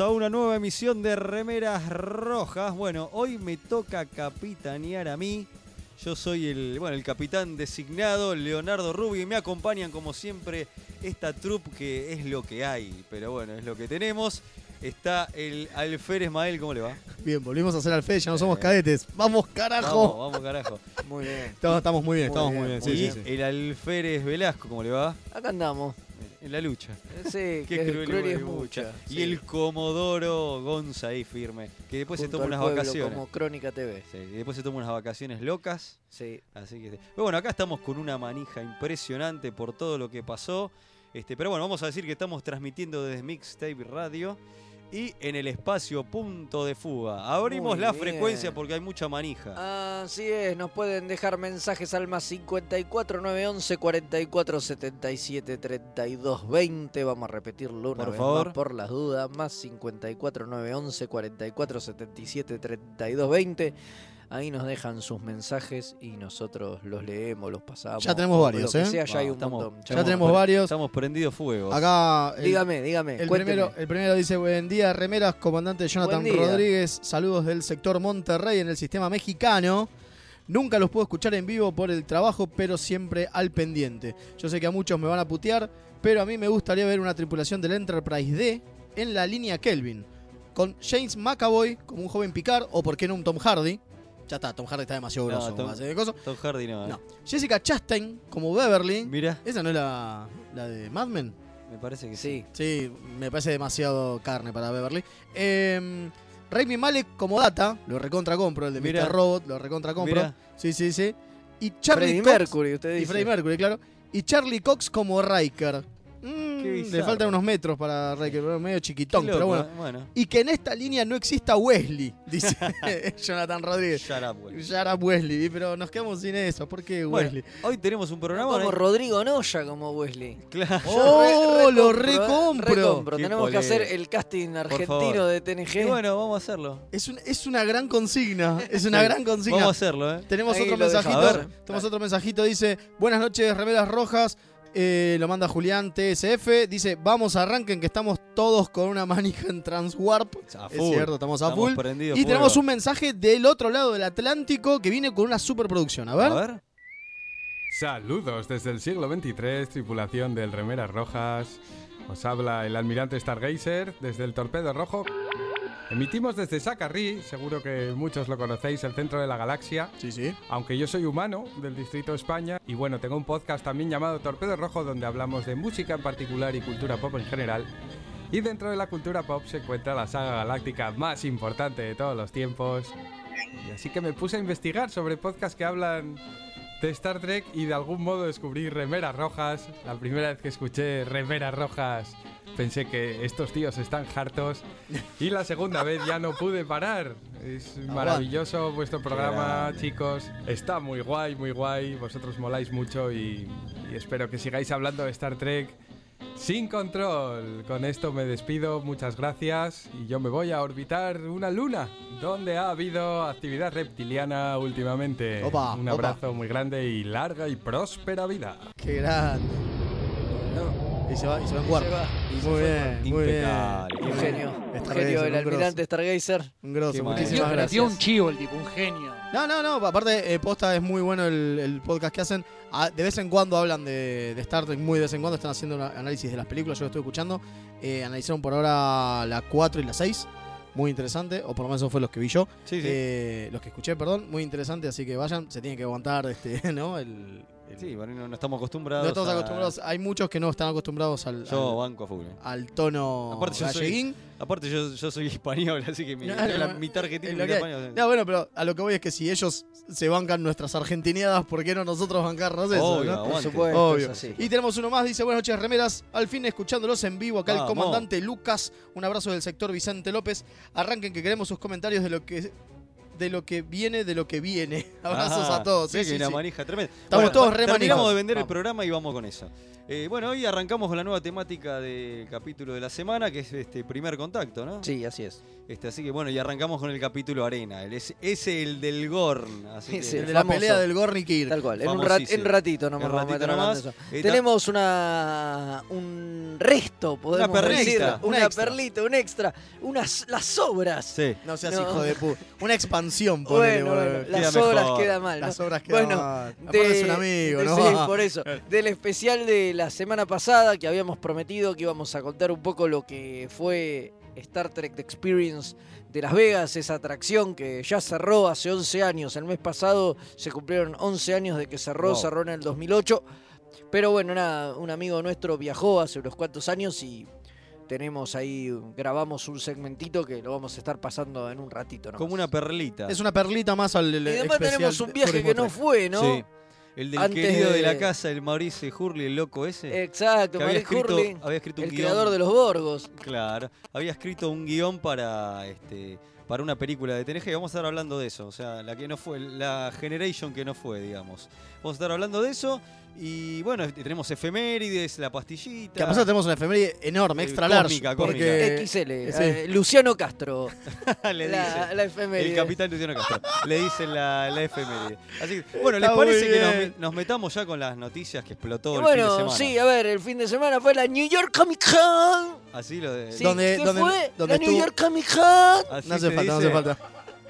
a una nueva emisión de Remeras Rojas. Bueno, hoy me toca capitanear a mí. Yo soy el, bueno, el capitán designado, Leonardo Rubio, y me acompañan como siempre esta troupe que es lo que hay, pero bueno, es lo que tenemos. Está el Alférez Mael, ¿cómo le va? Bien, volvimos a hacer alfe, ya no somos cadetes. ¡Vamos, carajo! Vamos, vamos carajo. Muy bien. Estamos, estamos muy bien, Muy estamos bien. muy bien. Sí, y sí, sí. el Alférez Velasco, ¿cómo le va? Acá andamos. En la lucha. Sí, Qué que cruel, cruel y es mucha. Y sí. el Comodoro Gonza ahí firme, que después se toma unas pueblo, vacaciones. Como Crónica TV. Sí, y después se toma unas vacaciones locas. Sí. Así que. Pero bueno, acá estamos con una manija impresionante por todo lo que pasó. Este, pero bueno, vamos a decir que estamos transmitiendo desde Mixtape Radio y en el espacio Punto de Fuga. Abrimos Muy la bien. frecuencia porque hay mucha manija. Así es, nos pueden dejar mensajes al más 54 911 44 77 32 20. Vamos a repetirlo una Por vez favor. más por las dudas. Más 54 911 44 77 32 20. Ahí nos dejan sus mensajes y nosotros los leemos, los pasamos. Ya tenemos varios, ¿eh? sea, ya hay un estamos- montón. Ya tenemos varios. Estamos prendidos fuego. Acá el, Dígame, dígame. el cuénteme. primero, el primero dice, buen día, remeras, comandante Jonathan. Rodríguez. Saludos del sector Monterrey en el sistema mexicano. Nunca los puedo escuchar en vivo por el trabajo, pero siempre al pendiente. Yo sé que a muchos me van a putear, pero a mí me gustaría ver una tripulación del Enterprise D en la línea Kelvin. Con James McAvoy como un joven Picard, o por qué no un Tom Hardy. Ya está, Tom Hardy está demasiado No, grosso. Tom- de coso. Tom Hardy no. ¿eh? No. Jessica Chastain como Beverly. Mira, ¿Esa no es la, la de Mad Men? me parece que sí. Sí. Me parece demasiado carne para Beverly. Eh, Raimi Malek como Data, lo recontra compro, el de Mira. Mr. Robot, lo recontra compro. Mira. Sí, sí, sí. Y Charlie Freddie Cox, Mercury, usted dice. Y Freddie Mercury, claro. Y Charlie Cox como Riker. Mm, le faltan unos metros para Riker, medio chiquitón, pero bueno. ¿eh? bueno. Y que en esta línea no exista Wesley, dice Jonathan Rodríguez. Shut up, güey. Shut up Wesley, pero nos quedamos sin eso. ¿Por qué Bueno, Wesley? hoy tenemos un programa. Como ¿no? Rodrigo Noya como Wesley. Claro. ¡Oh, lo Re- recompro! Tenemos que hacer el casting argentino de Y TNG. bueno, vamos a hacerlo. Es, un- es una gran consigna. Es una Sí, gran consigna. Vamos a hacerlo, ¿eh? Tenemos Ahí otro mensajito. Tenemos otro mensajito. Dice: Buenas noches, remeras rojas. Eh, lo manda Julián TSF. Dice: Vamos, arranquen que estamos todos con una manija en Transwarp. A Es full. cierto, estamos a full. prendidos Y fuego. tenemos un mensaje del otro lado del Atlántico que viene con una superproducción. A ver. A ver. Saludos desde el siglo XXIII, tripulación del Remeras Rojas. Os habla el almirante Stargazer desde el Torpedo Rojo. Emitimos desde Sacarrí, seguro que muchos lo conocéis, el centro de la galaxia. Sí, sí. Aunque yo soy humano del Distrito España y bueno, tengo un podcast también llamado Torpedo Rojo donde hablamos de música en particular y cultura pop en general. Y dentro de la cultura pop se encuentra la saga galáctica más importante de todos los tiempos. Y así que me puse a investigar sobre podcasts que hablan de Star Trek y de algún modo descubrí Remeras Rojas. La primera vez que escuché Remeras Rojas pensé que estos tíos están hartos. Y la segunda vez ya no pude parar. Es maravilloso vuestro programa, chicos. Está muy guay, muy guay. Vosotros moláis mucho y, y espero que sigáis hablando de Star Trek. Sin control. Con esto me despido. Muchas gracias. Y yo me voy a orbitar una luna. Donde ha habido actividad reptiliana últimamente. Opa, Un opa. abrazo muy grande y larga y próspera vida. Qué grande. No. Y se va, y se va en va. Muy bien, muy bien. Un genio. Un genio, el un grosso. almirante Stargazer. Un grosso, muchísimas gracias. Dio un chivo el tipo, un genio. No, no, no, aparte, eh, posta es muy bueno el, el podcast que hacen. Ah, de vez en cuando hablan de, de Star Trek, muy de vez en cuando están haciendo un análisis de las películas, yo lo estoy escuchando. Eh, analizaron por ahora la 4 y la 6, muy interesante, o por lo menos eso fue los que vi yo. Sí, sí. Eh, los que escuché, perdón, muy interesante, así que vayan, se tienen que aguantar este, ¿no? El, el- Sí, bueno, no, no estamos acostumbrados. no estamos a- acostumbrados, hay muchos que no están acostumbrados al, Yo al, banco a full. al tono Aparte, yo soy- galleguín. Aparte, yo, yo soy español, así que mi, No, la- no, argentino es español. No, bueno, pero a lo que voy es que si ellos se bancan nuestras argentineadas, ¿por qué no nosotros bancarnos eso? Obvio, no? Por Aguante. supuesto, Obvio. es. Y tenemos uno más, dice, buenas noches, remeras. Al fin escuchándolos en vivo, acá el comandante Lucas. Un abrazo del sector Vicente López. Arranquen que queremos sus comentarios de lo que de lo que viene, de lo que viene. Abrazos Ah, a todos. sí, Sí, una sí. manija tremenda. Estamos todos re Terminamos de vender el programa y vamos con eso. Eh, bueno, hoy arrancamos con la nueva temática del capítulo de la semana, que es este primer contacto, ¿no? Sí, así es. Este, así que bueno, y arrancamos con el capítulo Arena. El, ese, ese el del Gorn. Así que, Ese, El de la famoso. pelea del Gornikir. Tal cual. En, un rat- Famosísimo. en ratito nomás En vamos a ratito meter nomás. eso. Eh, Tenemos una un resto, podemos Una perlita, decir. Una perlita, un extra. Unas, las sobras. Sí. No seas No. hijo de puta. Una expansión, ponele, Bueno, las obras mejor. queda mal. ¿no? Las obras quedan Bueno, mal. Es un amigo, de- ¿no? Sí, por eso. Del especial de la semana pasada que habíamos prometido que íbamos a contar un poco lo que fue Star Trek The Experience de Las Vegas, esa atracción que ya cerró hace 11 años. El mes pasado se cumplieron 11 años de que cerró, Wow. cerró en el 2008. Pero bueno, nada, un amigo nuestro viajó hace unos cuantos años y tenemos ahí, grabamos un segmentito que lo vamos a estar pasando en un ratito. nomás. Como una perlita. Es una perlita más al y además especial tenemos un viaje que no fue, ¿no? Sí. El del Antes querido de... de- la casa, el Maurice Hurley, el loco ese. Exacto, Maurice escrito, Hurley, había escrito un el guion. creador de los Borgos. Claro, había escrito un guion para este para una película de TNG y vamos a estar hablando de eso, o sea, la que no fue, la Generation que no fue, digamos. Vamos a estar hablando de eso y bueno, tenemos efemérides, la pastillita. Que a pesar tenemos una efeméride enorme, Eh, extra cósmica, large. Porque XL, sí. eh, Luciano Castro, le la, dice. la El efeméride. capitán Luciano Castro. Le dice la, la efeméride. Así que, bueno, ¿les Está parece que nos, metamos ya con las noticias que explotó Y el fin de bueno, semana? sí, a ver, el fin de semana fue la New York Comic Con. Así lo de. Sí, Donde- ¿qué donde- fue? donde la New estuvo- York Comic Con. Así no hace se falta, no hace falta.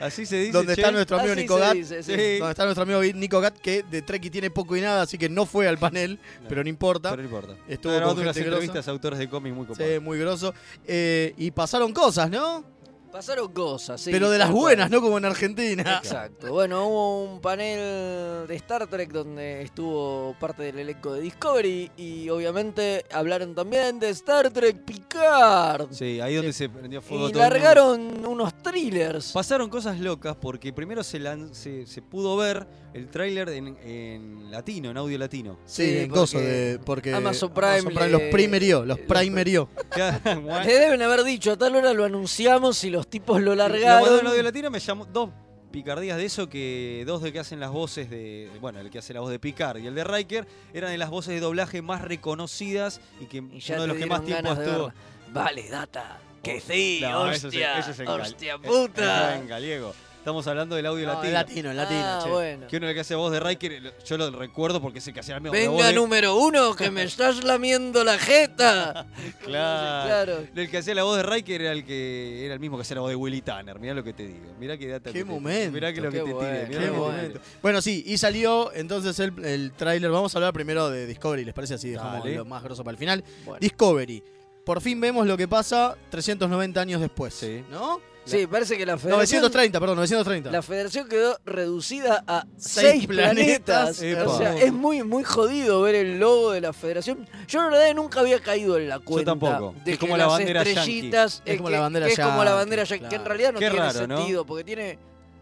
Así se dice. Donde che. está nuestro amigo Así Nico Gat. dice, sí. Sí. Donde está nuestro amigo Nico Gat, que de Treki tiene poco y nada, así que no fue al panel, No. pero no importa. Pero no importa. Estuvo grabando con unas entrevistas a autores de cómics muy Sí, copadas. muy grosso. Eh, y pasaron cosas, ¿no? Pasaron cosas, sí. pero de las buenas, no como en Argentina. Exacto. Bueno, hubo un panel de Star Trek donde estuvo parte del elenco de Discovery y obviamente hablaron también de Star Trek Picard. Sí, ahí donde se prendió fuego Y todo mundo. largaron unos thrillers. Pasaron cosas locas porque primero se, lan- se, se pudo ver el tráiler en, en latino, en audio latino. Sí, Sí, en gozo porque de. Porque Amazon Prime le- los primerió, los los- primerió. Le deben haber dicho, a tal hora lo anunciamos y los tipos lo largaron. en audio latino, me llamó dos picardías de eso que dos de que hacen las voces de bueno el que hace la voz de Picard y el de Riker eran de las voces de doblaje más reconocidas y que Y ya uno de los que más tiempo estuvo. Vale, data. Que sí, No, eso hostia, eso es en gal- hostia puta. eso en gallego estamos hablando del audio No, latino en latino, en latino, ah, che. bueno. que uno de que hace voz de Riker yo lo recuerdo porque es el que hacía la misma Venga, voz de- número uno, que me estás lamiendo la jeta. Claro. claro. El que hacía la voz de Riker era el que era el mismo que hacía la voz de Willy Tanner. Mirá lo que te digo. Mirá qué data. Qué que te- momento, Mirá que lo qué que te bueno, mirá Qué lo que te bueno. momento. Bueno, sí, y salió entonces el, el tráiler. Vamos a hablar primero de Discovery, ¿les parece así? Dejamos Dale. lo más grosso para el final. Bueno. Discovery. Por fin vemos lo que pasa 390 años después. Sí. ¿No? Sí, parece que la federación, 930, perdón, 930. la federación quedó reducida a Seis seis, planetas. O sea, es muy, muy jodido ver el logo de la federación. Yo la verdad nunca había caído en la cuenta tampoco. de Es que como la las bandera estrellitas Es eh, como que- la bandera que es como la bandera yankee, que en realidad no Qué tiene raro, ¿no? sentido porque tiene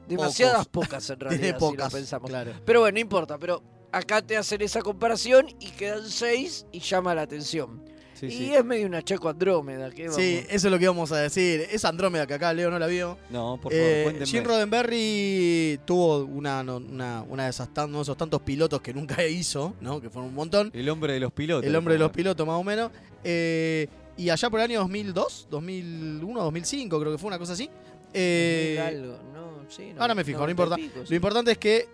demasiadas pocas en realidad Tiene si lo pocas. pensamos. Claro. Pero bueno, no importa, pero acá te hacen esa comparación y quedan seis y llama la atención. Sí, y sí. es medio una Chaco Andrómeda. ¿qué Sí, vamos? eso es lo que íbamos a decir. Es Andrómeda que acá Leo no la vio. No, por favor, Eh, cuéntenme. Jim Roddenberry tuvo una, una, una de esas uno de esos tantos pilotos que nunca hizo, ¿no? Que fueron un montón. El hombre de los pilotos. El hombre de los pilotos, más o menos. Eh, y allá por el año 2002, 2001, 2005, creo que fue una cosa así. eh, Algo, no, sí, no, ahora me fijo, no 90 y importa. pico, sí. Lo importante es que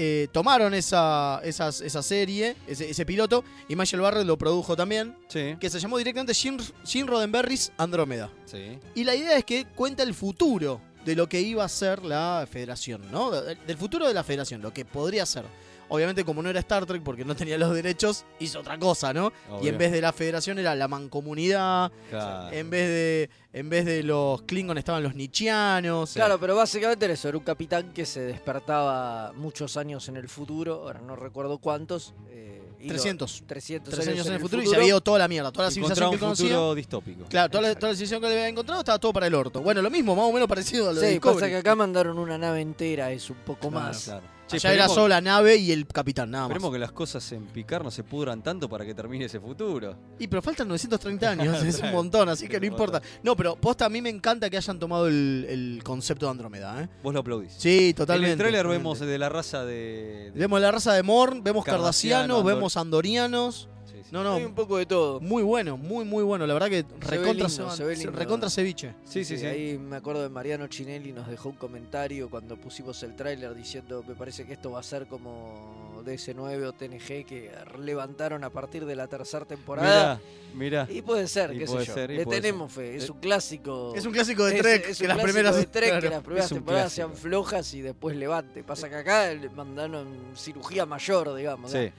eh, tomaron esa, esas- esa serie, ese, ese piloto, y Michael Barrett lo produjo también, Sí, que se llamó directamente Jim, Jim Roddenberry's Andrómeda. sí. Y la idea es que cuenta el futuro de lo que iba a ser la federación, ¿no? Del futuro de la federación, lo que podría ser. Obviamente, como no era Star Trek, porque no tenía los derechos, hizo otra cosa, ¿no? Y en vez de la federación era la mancomunidad, Claro. en vez de en vez de los Klingon estaban los Nietzscheanos. Claro, pero básicamente era eso, era un capitán que se despertaba muchos años en el futuro, ahora no recuerdo cuántos. eh, y lo- 300. 300, 300 años en el futuro, y se había ido toda la mierda, toda la civilización que un conocía. futuro distópico. Claro, toda la, toda la civilización que le había encontrado estaba todo para el orto. Bueno, lo mismo, más o menos parecido a lo de Sí, pasa que acá mandaron una nave entera, es un poco Claro, más. Claro. Che, Allá era solo la nave y el capitán, nada más. Esperemos que las cosas en Picar no se pudran tanto para que termine ese futuro. Y pero faltan 930 años, es un montón, así que no importa. No, pero posta, a mí me encanta que hayan tomado el, el concepto de Andrómeda, ¿eh? Vos lo aplaudís. Sí, totalmente. En el tráiler totalmente. vemos de la raza de... de- Vemos la raza de Morn, vemos Cardassiano, cardasianos, Andor- vemos andorianos. Sí, sí. No, no, Hay un poco de todo. muy bueno, muy, muy bueno. La verdad que ve recontra, lindo, se- recontra ceviche. Sí, sí, sí. Ahí me acuerdo de Mariano Chinelli, nos dejó un comentario cuando pusimos el tráiler diciendo, me parece que esto va a ser como DS9 o TNG que levantaron a partir de la tercera temporada. Mirá, mirá. Y puede ser, Y qué puede sé yo. ser, Le tenemos fe, es Eh, un clásico. Es un clásico de Es- Trek, es que un las primeras... de Trek, que las primeras Es temporadas clásico. sean flojas y después levante. Pasa que acá le mandaron cirugía mayor, digamos. Sí.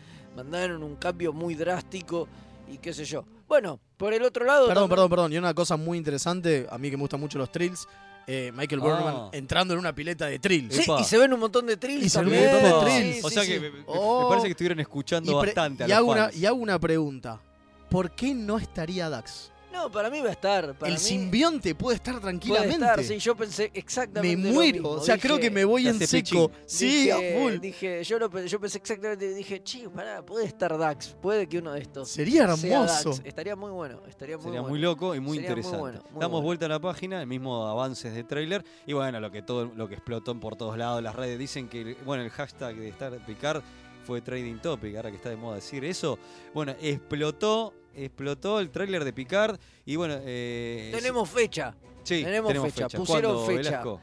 Mandaron un cambio muy drástico y qué sé yo. Bueno, por el otro lado. Perdón, también- perdón, perdón. Y una cosa muy interesante, a mí que me gustan mucho los trills, eh, Michael Ah. Burnham entrando en una pileta de trills. Sí, Epa. y se ven un montón de trills Y se ven un montón de Sí, trills. o sí, sea sí. que me, me- Oh. me parece que estuvieron escuchando Y, bastante a y los hago una, fans. y hago una pregunta. ¿Por qué no estaría Dax? No, para mí va a estar. Para el mí simbionte puede estar puede tranquilamente. estar. Sí, yo pensé me exactamente lo muero. mismo. o sea, creo que me voy en seco. pichín. Sí, dije, a full. dije, yo, lo, yo pensé exactamente, dije, che, pará, puede estar Dax, puede que uno de estos Sería sea hermoso. Dax. Estaría muy bueno, estaría muy Sería bueno. muy loco y muy Sería muy interesante. bueno, muy Damos bueno. vuelta a la página, el mismo avances de trailer y bueno, lo que todo lo que explotó por todos lados, las redes dicen que bueno, el hashtag de estar Picard fue trading topic, ahora que está de moda decir eso. Bueno, explotó, explotó el trailer de Picard y bueno, eh, Tenemos fecha, sí, tenemos fecha, pusieron ¿Cuándo, fecha. Velasco?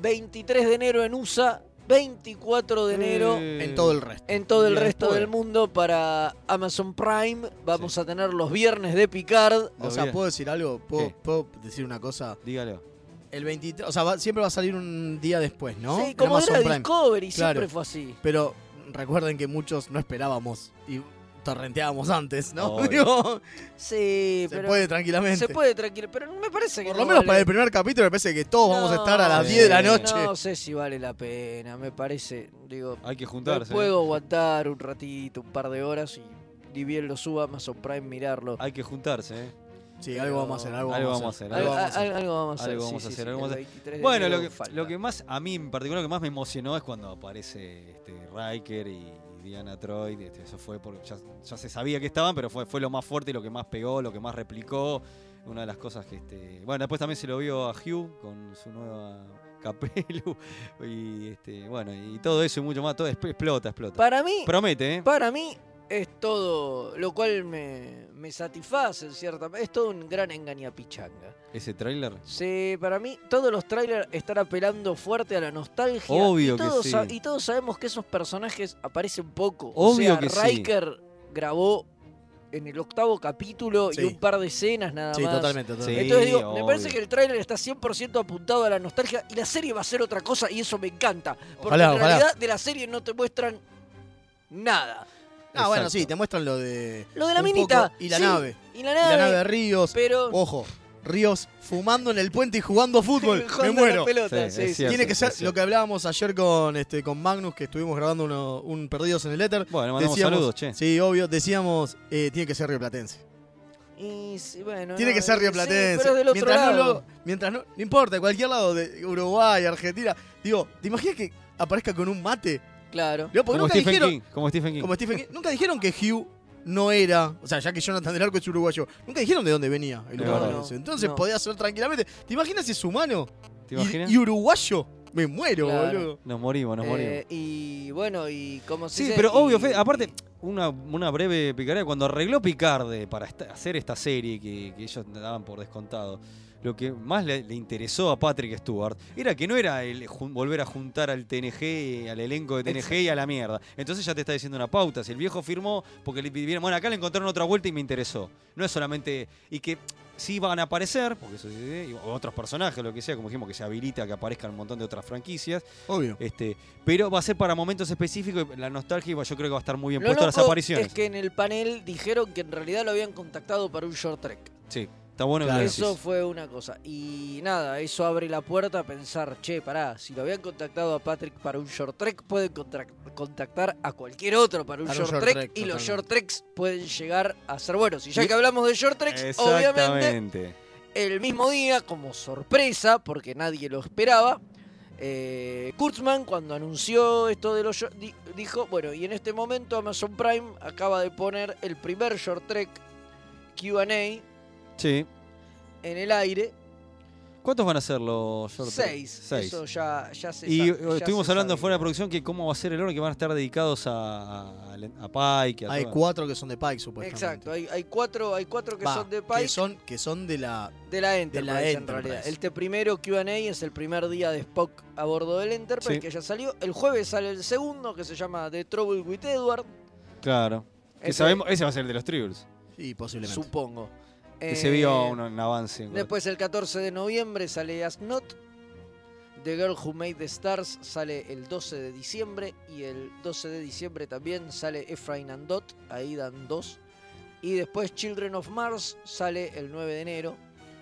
23 de enero en USA, 24 de enero Eh, En todo el resto. en todo el resto después. del mundo para Amazon Prime. Vamos a tener los viernes de Picard. O sea. ¿puedo decir algo? ¿Puedo, decir una cosa? Dígalo. El 23, o sea, va- siempre va a salir un día después, ¿no? Sí, como Amazon era Prime. Discovery, Claro. siempre fue así. Pero recuerden que muchos no esperábamos y torrenteábamos antes, ¿no? Digo, Sí, se pero puede tranquilamente. se puede tranquilo, pero me parece que Por no lo menos vale- para el primer capítulo me parece que todos vamos a estar a las sí, 10 de la noche. No sé si vale la pena, me parece, digo, Hay que juntarse. ¿eh? puedo aguantar un ratito, un par de horas y ni bien lo suba Amazon Prime mirarlo. Hay que juntarse, ¿eh? Sí, algo vamos a hacer, algo, Algo vamos a hacer. Algo, vamos a hacer. al- algo vamos a hacer. Algo vamos a hacer, sí, algo el vamos a hacer. 23 de Bueno, enero lo que, falta. lo que más, a mí en particular, lo que más me emocionó es cuando aparece este, Riker y Diana Troy. este, eso fue porque ya, ya se sabía que estaban, pero fue, fue lo más fuerte y lo que más pegó, lo que más replicó. Una de las cosas que. Este, bueno, después también se lo vio a Hugh con su nueva capelu. Y este, bueno, y todo eso y mucho más. Todo exp- explota, explota. Para mí, Promete, ¿eh? para mí es todo, lo cual me, me satisface en cierta es todo un gran engañapichanga. Ese tráiler. Sí, para mí todos los trailers están apelando fuerte a la nostalgia. Obvio y que todos sí. sa- Y todos sabemos que esos personajes aparecen poco. Obvio o sea, que sí. Riker grabó en el octavo capítulo Sí. y un par de escenas nada Sí, más. totalmente, totalmente. Sí. Entonces digo, me parece que el tráiler está 100% apuntado a la nostalgia y la serie va a ser otra cosa y eso me encanta. Porque Ojalá, en ojalá. realidad de la serie no te muestran nada. Ah, bueno, sí, te muestran lo de. Lo de la un minita. poco- y la sí, nave. Y la Y nave. la nave de Ríos. pero Ojo, Ríos fumando en el puente y jugando fútbol. Me muero. pelota, Sí, sí, es sí. cierto. Tiene que ser lo que hablábamos ayer con este con Magnus, que estuvimos grabando uno- un Perdidos en el Éter. Bueno, mandamos Decíamos- saludos, che. Sí, obvio, decíamos, eh, tiene que ser rioplatense. Y sí, bueno, Tiene no, que ser rioplatense. sí, pero del otro mientras, lado. No, lo- mientras no, no importa, cualquier lado, de Uruguay, Argentina. Digo, ¿te imaginas que aparezca con un mate? Claro. Digo, porque Como nunca Stephen dijeron, King. Como Stephen King. como Stephen King, nunca dijeron que Hugh no era, o sea, ya que Jonathan del Arco es uruguayo, nunca dijeron de dónde venía el No, lugar no, ese. Entonces no. podía ser tranquilamente. ¿Te imaginas si es humano ¿Te y, imaginas? y uruguayo? Me muero, Claro. boludo. Nos morimos, nos Eh, morimos. y bueno, y como se Sí, dice, pero obvio, Fede, aparte, una, una breve picardía. Cuando arregló Picarde para esta- hacer esta serie que, que ellos daban por descontado, lo que más le, le interesó a Patrick Stewart era que no era el volver a juntar al TNG, al elenco de TNG y a la mierda. Entonces ya te está diciendo una pauta. Si el viejo firmó porque le pidieron, bueno, acá le encontraron otra vuelta y me interesó. No es solamente. Y que sí van a aparecer, porque eso sí, otros personajes, lo que sea, como dijimos, que se habilita que aparezcan un montón de otras franquicias. Obvio. Este, pero va a ser para momentos específicos. y La nostalgia yo creo que va a estar muy bien Lo puesto a las loco apariciones. es que en el panel dijeron que en realidad lo habían contactado para un short trek. Sí, está bueno que Claro. lo Eso fue una cosa. Y nada, eso abre la puerta a pensar, che, pará, si lo habían contactado a Patrick para un short trek, pueden contactar a cualquier otro para un Para un short, trek, trek, y los short treks pueden llegar a ser buenos. Y ya que hablamos de short treks, obviamente el mismo día, como sorpresa, porque nadie lo esperaba, eh, Kurtzman cuando anunció esto de los short- di- dijo, bueno, y en este momento Amazon Prime acaba de poner el primer short trek Q&A Sí. en el aire. ¿Cuántos van a ser los short? Seis. Seis. Eso ya, ya se Y ya estuvimos se hablando fuera de producción que cómo va a ser el orden que van a estar dedicados a, a, a Pike. a Hay todo. cuatro que son de Pike, supuestamente. Exacto, hay, hay cuatro, hay cuatro que Va, son de Pike, Que son, que son de la. de la Enterprise, en Enterprise. realidad. Este primero Q&A es el primer día de Spock a bordo del Enterprise, Sí. que ya salió. El jueves sale el segundo, que se llama The Trouble with Edward. Claro. Que Ese- sabemos, ese va a ser el de los Tribbles. Sí, posiblemente. Supongo. Que Eh, se vio un, un avance. Después el 14 de noviembre sale As Not. The Girl Who Made the Stars sale el 12 de diciembre. Y el 12 de diciembre también sale Efrain and Dot. Ahí dan dos. Y después Children of Mars sale el 9 de enero.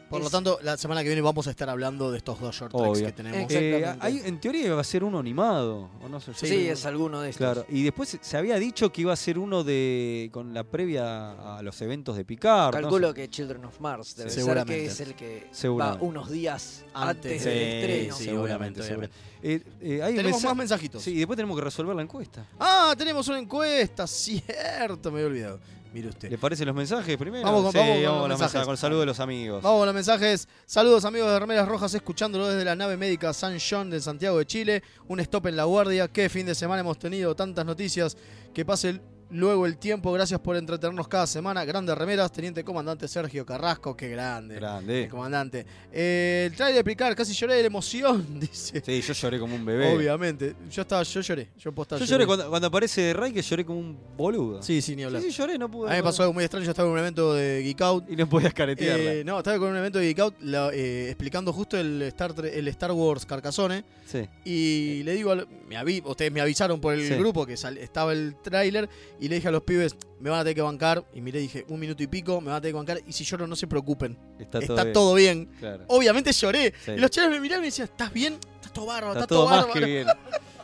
Por lo tanto, la semana que viene vamos a estar hablando de estos dos short tracks Obvio. que tenemos. Exacto. Eh, hay- en teoría va a ser uno animado. ¿o no sé? Sí, es alguno de estos. Claro, y después se- había dicho que iba a ser uno de con la previa a los eventos de Picard. ¿no? Calculo que Children of Mars debe ser Seguramente. que es el que va unos días Antes antes, de- del Sí, estreno. sí, seguramente, obviamente, seguramente. Eh, eh, hay Tenemos mensa- más mensajitos. Sí, y después tenemos que resolver la encuesta. Ah, tenemos una encuesta, cierto, me había olvidado. Mire usted. ¿Le parecen los mensajes primero? Vamos con- Sí, vamos con los los mensajes. con el saludo de los amigos. Vamos con los mensajes. Saludos amigos de Remeras Rojas, escuchándolo desde la nave médica San John de Santiago de Chile. Un stop en la guardia. Qué fin de semana hemos tenido, tantas noticias. Que pase el- luego el tiempo. Gracias por entretenernos cada semana. Grandes remeras, Teniente Comandante Sergio Carrasco. Qué grande. El Grande. comandante. Eh, el trailer de Picard, casi lloré de la emoción, dice. Sí, yo lloré como un bebé. Obviamente. Yo estaba, yo lloré. Yo, posta Yo lloré. lloré cuando, cuando aparece Ray que lloré como un boludo. Sí, sí, ni hablar. sí, sí, lloré, no pude. A mí me pasó algo muy extraño. Yo estaba en un evento de Geek Out Y no podías caretearla. Eh, no, estaba con un evento de Geek Out la- eh, explicando justo el Star, el Star Wars Carcassonne sí. y le digo, al- me avi- ustedes me avisaron por el Sí. grupo que sal- estaba el tráiler y le dije a los pibes, me van a tener que bancar y miré dije, un minuto y pico, me van a tener que bancar y si lloro no se preocupen, Está, está, todo, bien. bien. Claro. Obviamente lloré Sí. y los chicos me miraron y me decían, ¿estás bien? Está todo bárbaro, Está todo más que bien.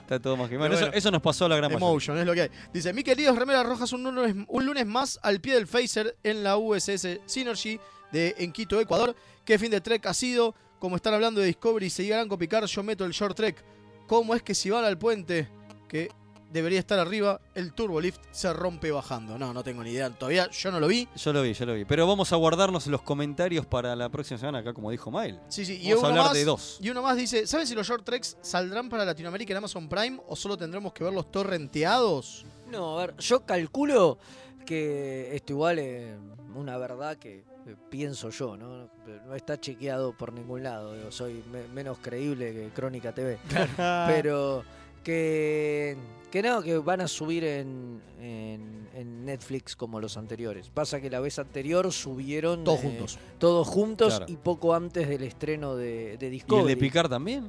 Está todo más que bien. Bueno, eso, bueno. eso nos pasó a la gran mayoría. Emotion, es lo que hay. Dice, mi queridos remeras rojas, un lunes, un lunes más al pie del phaser en la USS Synergy de en Quito, Ecuador. ¿Qué fin de trek ha sido? Como están hablando de Discovery y seguirán con Picard, yo meto el short trek. ¿Cómo es que si van al puente, que debería estar arriba, el turbolift se rompe bajando? No, no tengo ni idea. Todavía yo no lo vi. Yo lo vi, yo lo vi. Pero vamos a guardarnos los comentarios para la próxima semana, acá como dijo Mael. Sí, sí. Y Vamos a uno hablar más, de dos. Y uno más dice, ¿saben si los short treks saldrán para Latinoamérica en Amazon Prime o solo tendremos que verlos torrenteados? No, a ver, yo calculo que esto igual es una verdad que eh, pienso yo, ¿no? No está chequeado por ningún lado, digo, soy me- menos creíble que Crónica TV. Pero que, que no, que van a subir en, en- en Netflix como los anteriores. Pasa que la vez anterior subieron Todos eh, juntos. todos juntos Claro. y poco antes del estreno de, de ¿Y el de Picar también?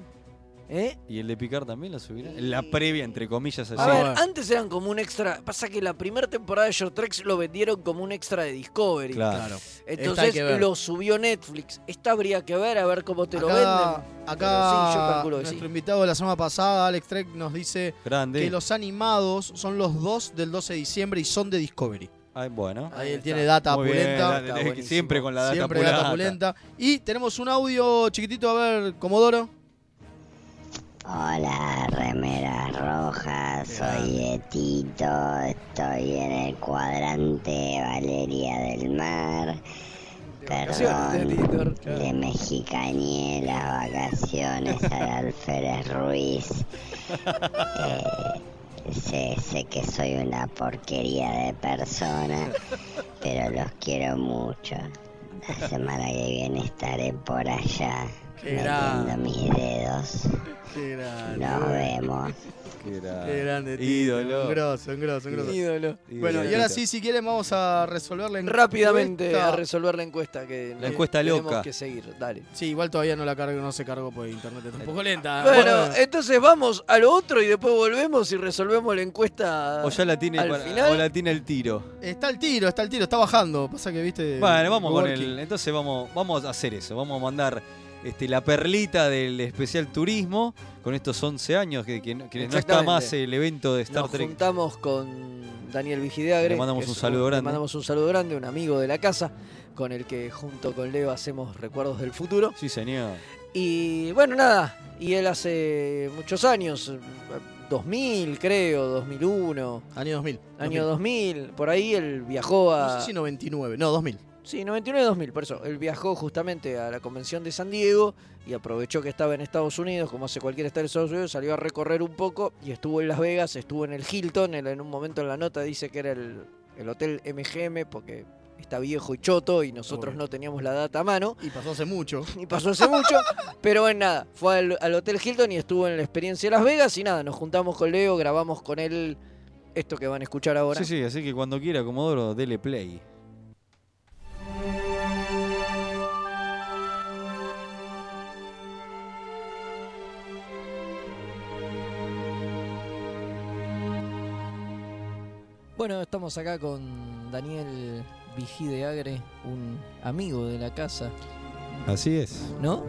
¿Eh? ¿Y el de Picar también lo subirá? La previa, entre comillas, así. A ver, antes eran como un extra. Pasa que la primera temporada de Short Treks lo vendieron como un extra de Discovery. Claro. Entonces lo subió Netflix. Esta habría que ver a ver cómo te lo venden. acá Pero sí, yo calculo que nuestro sí. invitado de la semana pasada, Alex Trek, nos dice Grande. que los animados son los dos del 12 de diciembre y son de Discovery. Ay, bueno. Ahí Ahí él está. tiene data Muy bien, la- siempre con la data Siempre pulenta. data pulenta. Y tenemos un audio chiquitito, a ver, Comodoro. Hola, remeras rojas, soy Etito, estoy en el cuadrante Valeria del Mar. perdón. Le mexicañé las vacaciones al Alférez Ruiz. Eh, sé, sé que soy una porquería de persona, pero los quiero mucho. La semana que viene estaré por allá metiendo grande. mis dedos. Qué grande. Nos vemos. Qué grande. Qué grande, Tito. Ídolo. Un grosso, un grosso, un grosso. Ídolo. Bueno, y ahora sí, si quieren, vamos a resolver la encuesta. Rápidamente a resolver la encuesta que La encuesta tenemos loca. que seguir. Dale. Sí, igual todavía no la cargo, no se cargó porque internet está un poco lenta. Bueno, entonces vamos a lo otro y después volvemos y resolvemos la encuesta. O ya la tiene, al para- final. o la tiene el tiro. Está el tiro, está el tiro, está bajando. Pasa que, viste. Bueno, vamos con el. Entonces vamos, vamos a hacer eso. Vamos a mandar este, la perlita del especial turismo con estos 11 años que, que no- que no está más el evento de Star Nos Trek. juntamos con Daniel Vigideagre. Le mandamos un es saludo grande. Le mandamos un saludo grande, un amigo de la casa, con el que junto con Leo hacemos recuerdos del futuro. Sí, señor. Y bueno, nada. Y él hace muchos años, eh, 2000 creo, 2001, Año 2000. año 2000, por ahí él viajó a... No sé si 99, no, 2000. Sí, 99-2000, por eso. Él viajó justamente a la convención de San Diego y aprovechó que estaba en Estados Unidos, como hace cualquier estado de Estados Unidos, salió a recorrer un poco y estuvo en Las Vegas, estuvo en el Hilton, él en un momento en la nota dice que era el, el hotel MGM porque está viejo y choto y nosotros Obvio. no teníamos la data a mano. Y pasó hace mucho. Y pasó hace mucho, pero bueno, nada, fue al, al Hotel Hilton y estuvo en la experiencia de Las Vegas y nada, nos juntamos con Leo, grabamos con él esto que van a escuchar ahora. Sí, sí, así que cuando quiera, Comodoro, dele play. Bueno, estamos acá con Daniel Vigide Agre, un amigo de la casa, Así es. ¿no?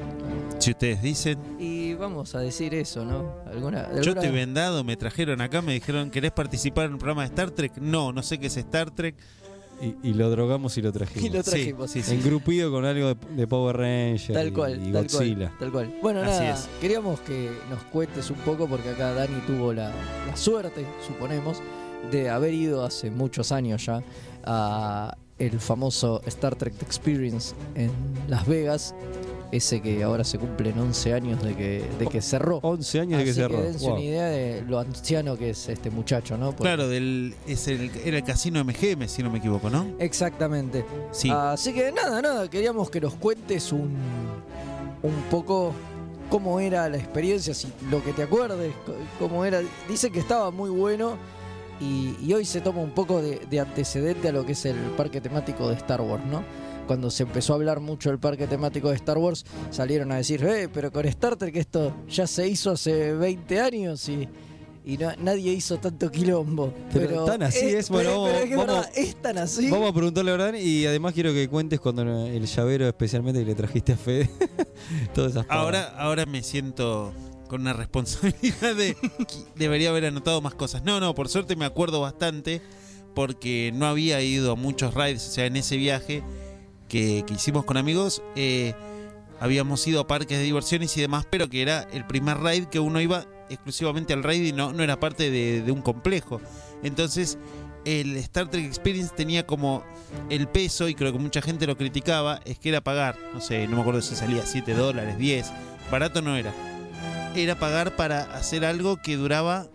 Si ustedes dicen, Y vamos a decir eso, ¿no? ¿Alguna, yo alguna- te he vendado, me trajeron acá, me dijeron, ¿querés participar en un programa de Star Trek? No, no sé qué es Star Trek. Y, y lo drogamos y lo trajimos. Y lo trajimos. sí, sí. Engrupido con algo de, de Power Ranger Tal y- cual, y, tal Godzilla. cual, tal cual. Bueno, Así nada, es. queríamos que nos cuentes un poco, porque acá Dani tuvo la, la suerte, suponemos, de haber ido hace muchos años ya a el famoso Star Trek Experience en Las Vegas, ese que ahora se cumplen 11 años de que, de que cerró. 11 años de que cerró. dense Wow. una idea de lo anciano que es este muchacho, ¿no? Porque- Claro, del, es el, era el casino MGM, si no me equivoco, ¿no? Exactamente. Sí. Así que nada, nada, queríamos que nos cuentes un, un poco cómo era la experiencia, si lo que te acuerdes, cómo era. Dice que estaba muy bueno y, y hoy se toma un poco de, de antecedente a lo que es el parque temático de Star Wars, ¿no? Cuando se empezó a hablar mucho del parque temático de Star Wars, salieron a decir, eh, pero con Star Trek esto ya se hizo hace 20 años y, y na- nadie hizo tanto quilombo. Pero Pero, tan así es, bueno, pero- pero vamos- es que vamos- verdad, es tan así. Vamos a preguntarle a verdad y además quiero que cuentes cuando el llavero especialmente que le trajiste a Fede. Todas esas Ahora, ahora me siento con una responsabilidad de debería haber anotado más cosas. No, no, por suerte me acuerdo bastante porque no había ido a muchos rides, o sea, en ese viaje que, que hicimos con amigos, eh, habíamos ido a parques de diversiones y demás, pero que era el primer ride que uno iba exclusivamente al ride y no, no era parte de, de un complejo. Entonces, el Star Trek Experience tenía como el peso, y creo que mucha gente lo criticaba, es que era pagar, no sé, no me acuerdo si salía 7 dólares, 10, barato no era. Era pagar para hacer algo que duraba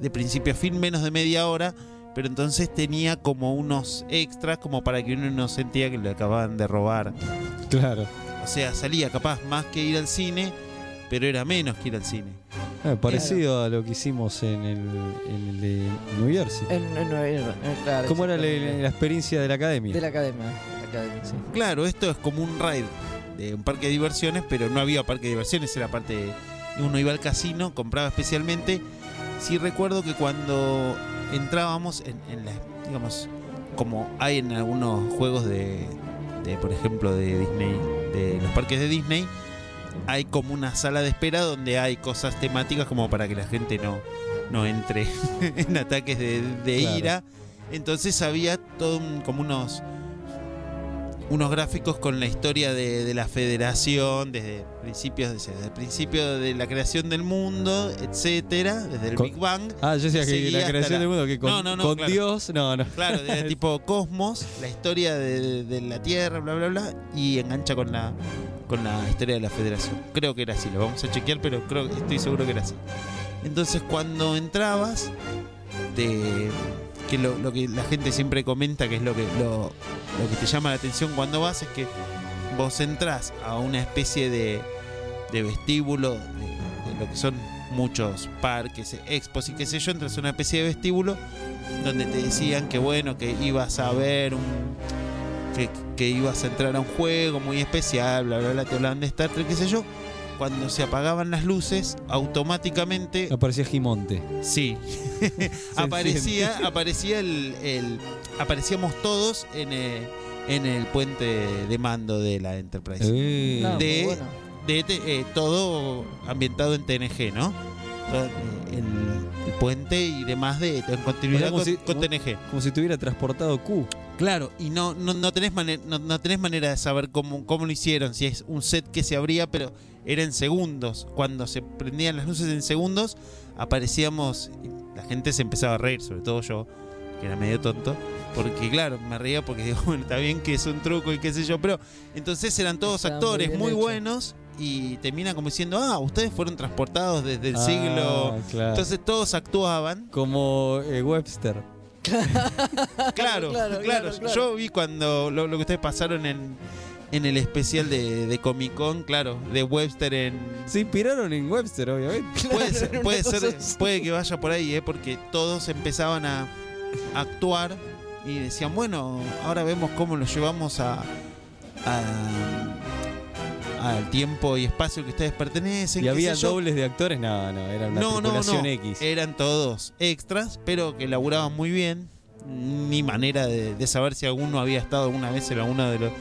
de principio a fin menos de media hora, pero entonces tenía como unos extras como para que uno no sentía que le acababan de robar. Claro. O sea, salía capaz más que ir al cine, pero era menos que ir al cine. Eh, parecido a lo que hicimos en el, en el de New Jersey. En, en- en- en- claro, ¿Cómo era la, experiencia de la academia? De la academia. la academia, sí. Claro, esto es como un ride de un parque de diversiones, pero no había parque de diversiones, era parte. Uno iba al casino, compraba especialmente. Sí recuerdo que cuando entrábamos en, en la, digamos, como hay en algunos juegos de, de, por ejemplo, de Disney, de los parques de Disney, hay como una sala de espera donde hay cosas temáticas como para que la gente no, no entre en ataques de, de Claro. ira. Entonces había todo un- como unos unos gráficos con la historia de, de la federación desde principios desde el principio de la creación del mundo, etcétera, desde el Con- Big Bang. Ah, yo decía que la creación la- del mundo, que con, No, no, no, con claro. Dios, no, no. Claro, de tipo Cosmos, la historia de, de la Tierra, bla, bla, bla, y engancha con la, con la historia de la Federación. Creo que era así, lo vamos a chequear, pero creo, estoy seguro que era así. Entonces, cuando entrabas, te, que lo, lo que la gente siempre comenta, que es lo que, lo, lo que te llama la atención cuando vas, es que vos entras a una especie de, de vestíbulo de, de lo que son muchos parques, expos y qué sé yo, entras a una especie de vestíbulo donde te decían que bueno, que ibas a ver un. que, que ibas a entrar a un juego muy especial, bla bla bla, te hablaban de Star Trek, qué sé yo. Cuando se apagaban las luces, automáticamente. Aparecía Gimonte. Sí. aparecía, aparecía el, el- Aparecíamos todos en el, en el puente de mando de la Enterprise. Eh, No, de- muy bueno. De, te- eh, todo ambientado en TNG, ¿no? Todo, eh, el, el puente y demás de, en continuidad O sea, con, como si- con TNG. Como si tuviera transportado Q. Claro, y no, no, no, tenés manera, no, no tenés manera de saber cómo, cómo lo hicieron, si es un set que se abría, pero era en segundos. Cuando se prendían las luces en segundos, aparecíamos, la gente se empezaba a reír, sobre todo yo, que era medio tonto, porque claro, me reía porque digo, bueno, está bien que es un truco y qué sé yo, pero entonces eran todos actores muy, buenos y termina como diciendo, ah, ustedes fueron transportados desde el Ah, siglo... claro. Entonces todos actuaban Como eh, Webster. Claro, Claro, claro, claro, claro. Yo vi cuando lo, lo que ustedes pasaron en, en el especial de, de Comic Con, claro, de Webster en. Se inspiraron en Webster, obviamente. Puede ser, puede, ser que vaya por ahí, ¿eh? porque todos empezaban a actuar y decían, bueno, ahora vemos cómo lo llevamos a, al tiempo y espacio que ustedes pertenecen. Y había yo. dobles de actores, no, no, era una No, no, no. X. Eran todos extras, pero que laburaban muy bien. Ni manera de, de saber si alguno había estado alguna vez en alguna de, los-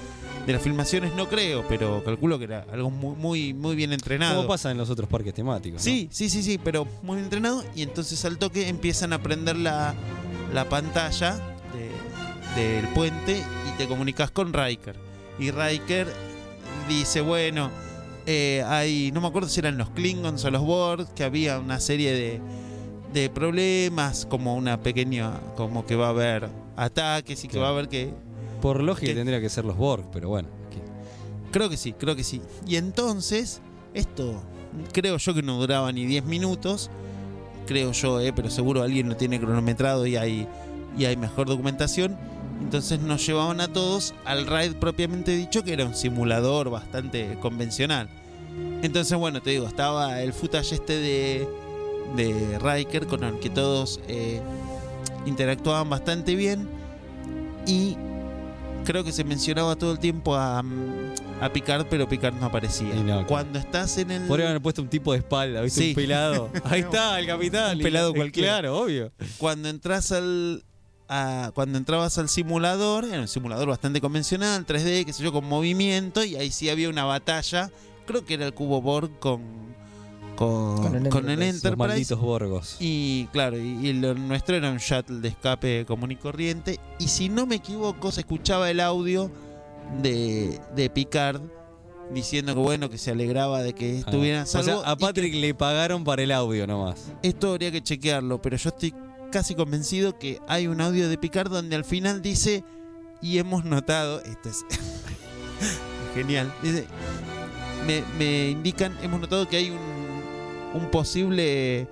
de las filmaciones, no creo, pero calculo que era algo muy, muy, muy bien entrenado. ¿Cómo pasa en los otros parques temáticos? no? Sí, sí, sí, sí, pero muy bien entrenado. Y entonces al toque empiezan a prender la, la pantalla de- del puente y te comunicas con Riker. Y Riker dice, bueno, eh, hay, no me acuerdo si eran los Klingons o los Borg, que había una serie de, de problemas, como una pequeña, como que va a haber ataques y que Claro. va a haber que Por lógica tendría que ser los Borg, pero bueno. Creo que sí, creo que sí. Y entonces, esto creo yo que no duraba ni 10 minutos. Creo yo, eh, pero seguro alguien lo tiene cronometrado y hay, y hay mejor documentación. Entonces nos llevaban a todos al raid propiamente dicho, que era un simulador bastante convencional. Entonces, bueno, te digo, estaba el footage este de, de Riker con el que todos eh, interactuaban bastante bien. Y creo que se mencionaba todo el tiempo a, a Picard, pero Picard no aparecía. No. Cuando estás en el. Podrían haber puesto un tipo de espalda, ¿viste? Sí. Un pelado. Ahí está, el capitán. Un pelado cualquiera. Claro, obvio. Cuando entras al. a- cuando entrabas al simulador, era un simulador bastante convencional, 3D, qué sé yo, con movimiento, y ahí sí había una batalla. Creo que era el cubo Borg con. Con, Con el con el Enterprise. Los Enterprise. malditos Borgos. Y claro, y, y lo nuestro era un shuttle de escape común y corriente. Y si no me equivoco, se escuchaba el audio de, de Picard diciendo que bueno, que se alegraba de que Ah. estuvieran O salvo. sea, a que Patrick le pagaron para el audio nomás. esto habría que chequearlo, pero yo estoy casi convencido que hay un audio de Picard donde al final dice, y hemos notado, esto es genial, dice, me, me indican, hemos notado que hay un, un posible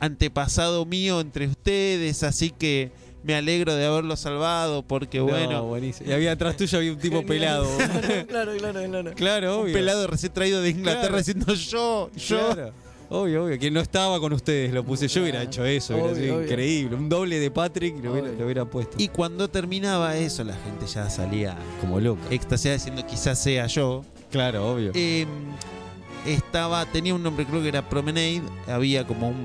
antepasado mío entre ustedes, así que me alegro de haberlo salvado porque No, bueno, buenísimo. Y había atrás tuyo había un tipo pelado. claro, claro, claro. claro, un obvio. pelado recién traído de Inglaterra Claro. diciendo yo, yo. Claro. Obvio, obvio. Que no estaba con ustedes, lo puse. Yo hubiera hecho eso, hubiera sido obvio. increíble. Un doble de Patrick lo hubiera, lo hubiera puesto. Y cuando terminaba eso, la gente ya salía como loco. extasiada diciendo quizás sea yo. Claro, obvio. Eh, estaba, tenía un nombre, creo que era Promenade, había como un,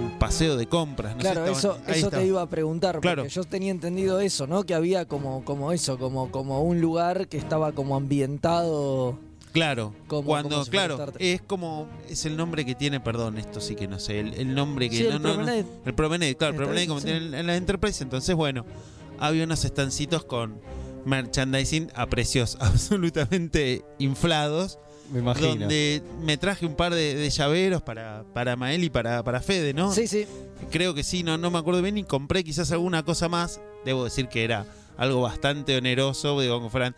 un paseo de compras. no sé, Claro, estaban- eso, eso te iba a preguntar, Claro. porque yo tenía entendido eso, ¿no? Que había como, como eso, como, como un lugar que estaba como ambientado. Claro, Como- cuando, como claro, es como, es el nombre que tiene, perdón, esto sí que no sé, el, el nombre que Sí, no, el no, no, Promenade. el Promenade, claro, el Promenade como sí. tiene en, en la Enterprise, entonces bueno, había unos estancitos con, merchandising a precios absolutamente inflados. Me imagino. Donde me traje un par de, de llaveros para, para Mael y para, para Fede, ¿no? Sí, sí. Creo que sí, no, no me acuerdo bien. Y compré quizás alguna cosa más. Debo decir que era algo bastante oneroso. Digo, como fueran.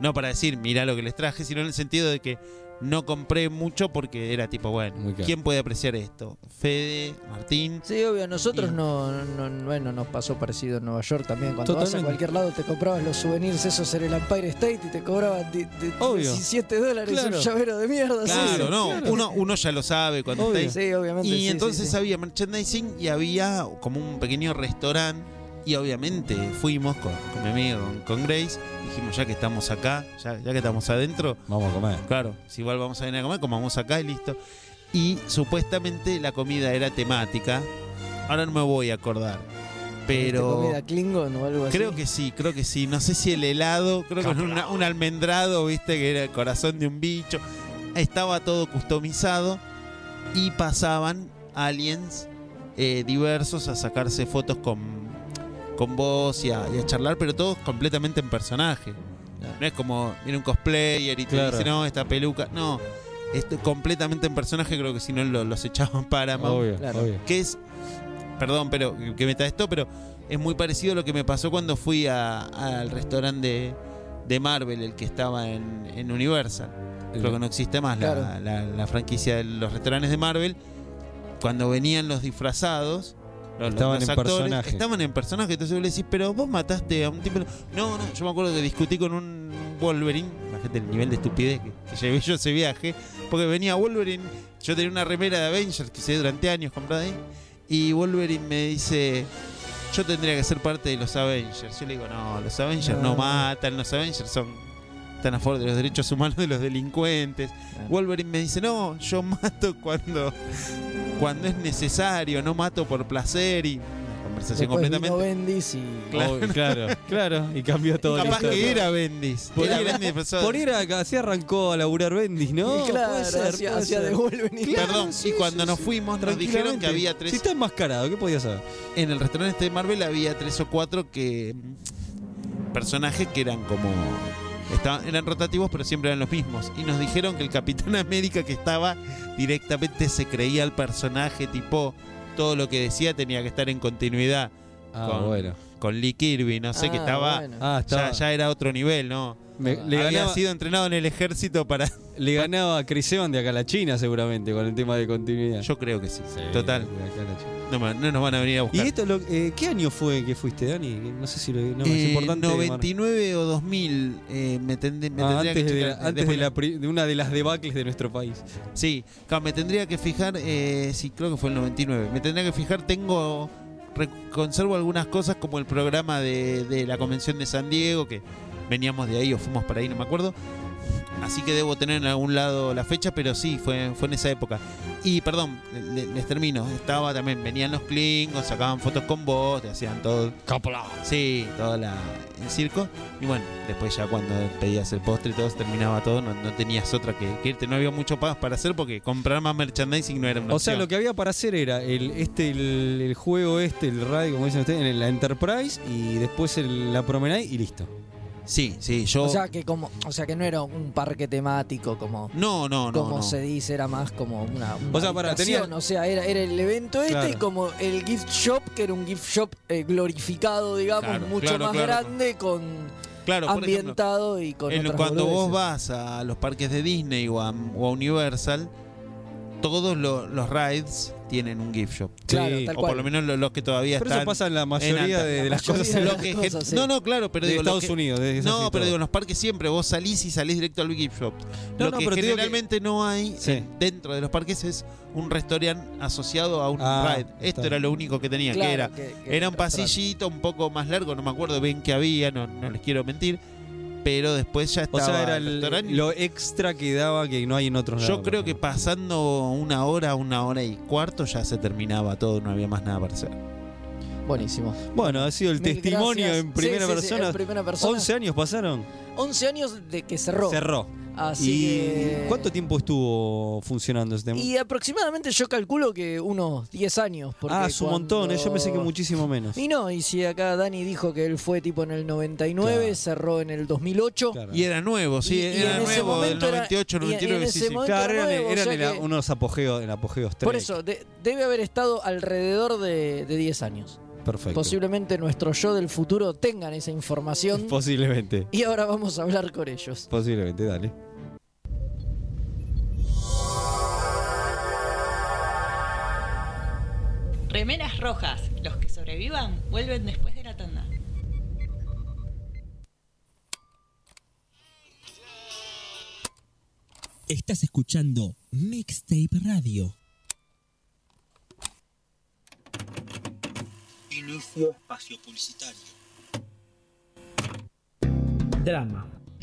No para decir, mirá lo que les traje, sino en el sentido de que no compré mucho porque era tipo, bueno. ¿quién puede apreciar esto? Fede, Martín. Sí, obvio, a nosotros Y- no, no, no- bueno, nos pasó parecido en Nueva York también. Cuando vas a cualquier lado te comprabas los souvenirs esos en el Empire State y te cobraban de, de Obvio. 17 dólares Claro. un llavero de mierda. Claro, sí. no, claro. Uno, uno ya lo sabe cuando Obvio. está ahí. Sí, obviamente. Y sí, sí, entonces sí. había merchandising y había como un pequeño restaurante. Y obviamente fuimos con, con mi amigo, con, con Grace. Dijimos, ya que estamos acá, ya, ya que estamos adentro, Vamos a comer. claro, si igual vamos a venir a comer, comamos acá y listo. Y supuestamente la comida era temática. Ahora no me voy a acordar. ¿Este Pero comida Klingon o algo así? creo que sí, creo que sí. No sé si el helado, creo que era una- un almendrado, viste, que era el corazón de un bicho. Estaba todo customizado y pasaban aliens eh, diversos a sacarse fotos con, con vos y a, y a charlar, pero todos completamente en personaje. No es como viene un cosplayer y te Claro. dice, no, esta peluca. No, esto completamente en personaje, creo que si no lo- los echaban para Obvio, Claro. obvio. que es, perdón, pero que meta esto, pero es muy parecido a lo que me pasó cuando fui a- al restaurante de, de Marvel, el que estaba en, en Universal. Creo que no existe más la- la, la franquicia de los restaurantes de Marvel. Cuando venían los disfrazados, los, Estaban los en actores personaje. estaban en personaje. Entonces vos le decís, pero vos mataste a un tipo. No, no, yo me acuerdo que discutí con un Wolverine. Imagínate el nivel de estupidez que, que llevé yo ese viaje. Porque venía Wolverine, yo tenía una remera de Avengers que hice durante años comprada ahí. Y Wolverine me dice, yo tendría que ser parte de los Avengers. Yo le digo, no, los Avengers no, No. matan, los Avengers son están a favor de los derechos humanos de los delincuentes. Wolverine me dice, no, yo mato cuando, cuando es necesario, no mato por placer y una conversación Después vino completamente... Bendis y... Claro. Obvio, claro, claro. Y cambió todo. la Capaz que era Bendis. Por Era Bendis, Por ir acá, así arrancó a laburar Bendis, ¿no? Y claro, ser, ser. de Wolverine. Claro, Perdón, sí, y cuando sí, nos fuimos nos dijeron que había tres... Si está enmascarado, ¿qué podía saber? En el restaurante este de Marvel había tres o cuatro que mm, personajes que eran como estaban, eran rotativos pero siempre eran los mismos y nos dijeron que el Capitán América que estaba directamente se creía el personaje tipo todo lo que decía tenía que estar en continuidad Ah, Con- bueno. con Lee Kirby no sé que Ah, estaba bueno. Ah, ya, estaba. ya era otro nivel no Me- le, había ganaba, sido entrenado en el ejército para le ganaba a Chris Evans de acá a la China, seguramente, con el tema de continuidad. yo creo que sí, Sí, total no, no nos van a venir a ¿Y buscar esto, lo- eh, qué año fue que fuiste, Dani? No sé si lo, no, es Eh, importante. 99 o 2000 eh, me, tendré- me Ah, tendría antes que de, checar. antes de, la de una de las debacles de nuestro país. Sí, claro, me tendría que fijar, eh, sí, creo que fue el 99. Me tendría que fijar, tengo, conservo algunas cosas como el programa de, de la convención de San Diego, que veníamos de ahí o fuimos para ahí, no me acuerdo. Así que debo tener en algún lado la fecha, pero sí, fue, fue en esa época. Y perdón, le- les termino. Estaba también, venían los Klingons, sacaban fotos con vos, te hacían todo. Sí, todo la, el circo. Y bueno, después ya cuando pedías el postre y todo, terminaba todo, no, no tenías otra que, que irte. No había mucho más para hacer porque comprar más merchandising no era una O sea, lo que había para hacer era el este el, el juego este, el radio, como dicen ustedes, en la Enterprise y después el- la Promenade y listo. Sí, sí, yo... O sea que como, o sea que no era un parque temático como, no, no, no. como no. se dice, era más como una, una O sea, habitación, tenía- o sea, era, era el evento este Claro. y como el gift shop, que era un gift shop eh, glorificado, digamos, Claro, mucho claro, más grande, con Claro, ejemplo, ambientado y con en- otras cuando vos vas a los parques de Disney o a, o a Universal, todos lo- los rides tienen un gift shop. Claro, Sí. tal O cual. por lo menos lo- los que todavía Pero están... eso pasa en la mayoría alta. de, de La las cosas de en las que cosas, sí. No, no, claro, pero de digo, Estados que- Unidos. de- No, pero todo. digo, en los parques siempre vos salís y salís directo al gift shop. No, Lo no, que pero te digo que- generalmente no hay Sí. dentro de los parques es un restaurante asociado a un Ah, ride. Esto está. era lo único que tenía, Claro, que era que- que era un pasillito un poco más largo, no me acuerdo bien qué había, no, no les quiero mentir, pero después ya O estaba sea, era el el- restaurante. lo extra que daba que no hay en otros Yo lados. creo que pasando una hora, una hora y cuarto ya se terminaba todo, no había más nada para hacer. Buenísimo. Bueno, ha sido el Mil testimonio gracias. en primera Sí, sí, sí, persona. en primera persona. 11 años pasaron. 11 años de que cerró. Cerró. Así ¿Y que... cuánto tiempo estuvo funcionando este Y aproximadamente yo calculo que unos 10 años. porque Ah, es un montón, eh, yo pensé que cuando- muchísimo menos. Y no, y si acá Dani dijo que él fue tipo en el 99, Claro. cerró en el 2008. Claro. Y era nuevo, sí, Y- y era en ese nuevo del momento era- 98, y- y en 99, sí, ese sí. momento Claro, era eran, nuevo, o eran sea en que- unos apogeos, en apogeos Por Trek. eso, de- debe haber estado alrededor de, de 10 años. Perfecto. Posiblemente nuestro yo del futuro tengan esa información. Posiblemente. y ahora vamos a hablar con ellos. Posiblemente, dale. Remeras rojas. Los que sobrevivan vuelven después de la tanda. Estás escuchando Mixtape Radio. Inicio espacio publicitario. Drama.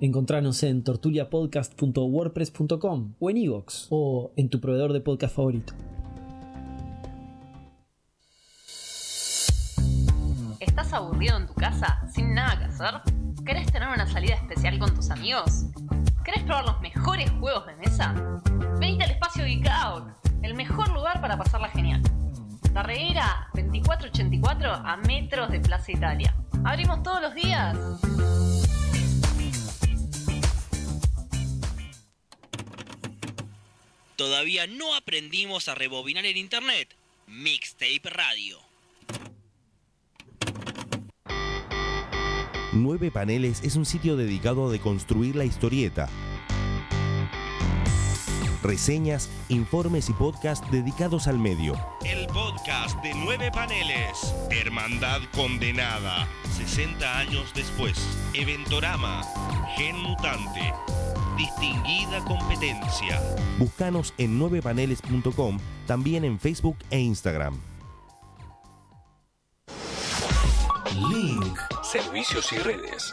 Encontranos en tortuliapodcast.wordpress.com o en iVoox o en tu proveedor de podcast favorito. ¿Estás aburrido en tu casa sin nada que hacer? ¿Querés tener una salida especial con tus amigos? ¿Querés probar los mejores juegos de mesa? Venite al espacio Geek Out, el mejor lugar para pasarla genial. Tarreira 2484 a metros de Plaza Italia. Abrimos todos los días. Todavía no aprendimos a rebobinar el internet. Mixtape Radio. Nueve Paneles es un sitio dedicado a deconstruir la historieta. Reseñas, informes y podcast dedicados al medio. El podcast de nueve paneles. Hermandad condenada. 60 años después. Eventorama. Gen mutante. Distinguida competencia. Búscanos en 9paneles.com, también en Facebook e Instagram. Link. Servicios y redes.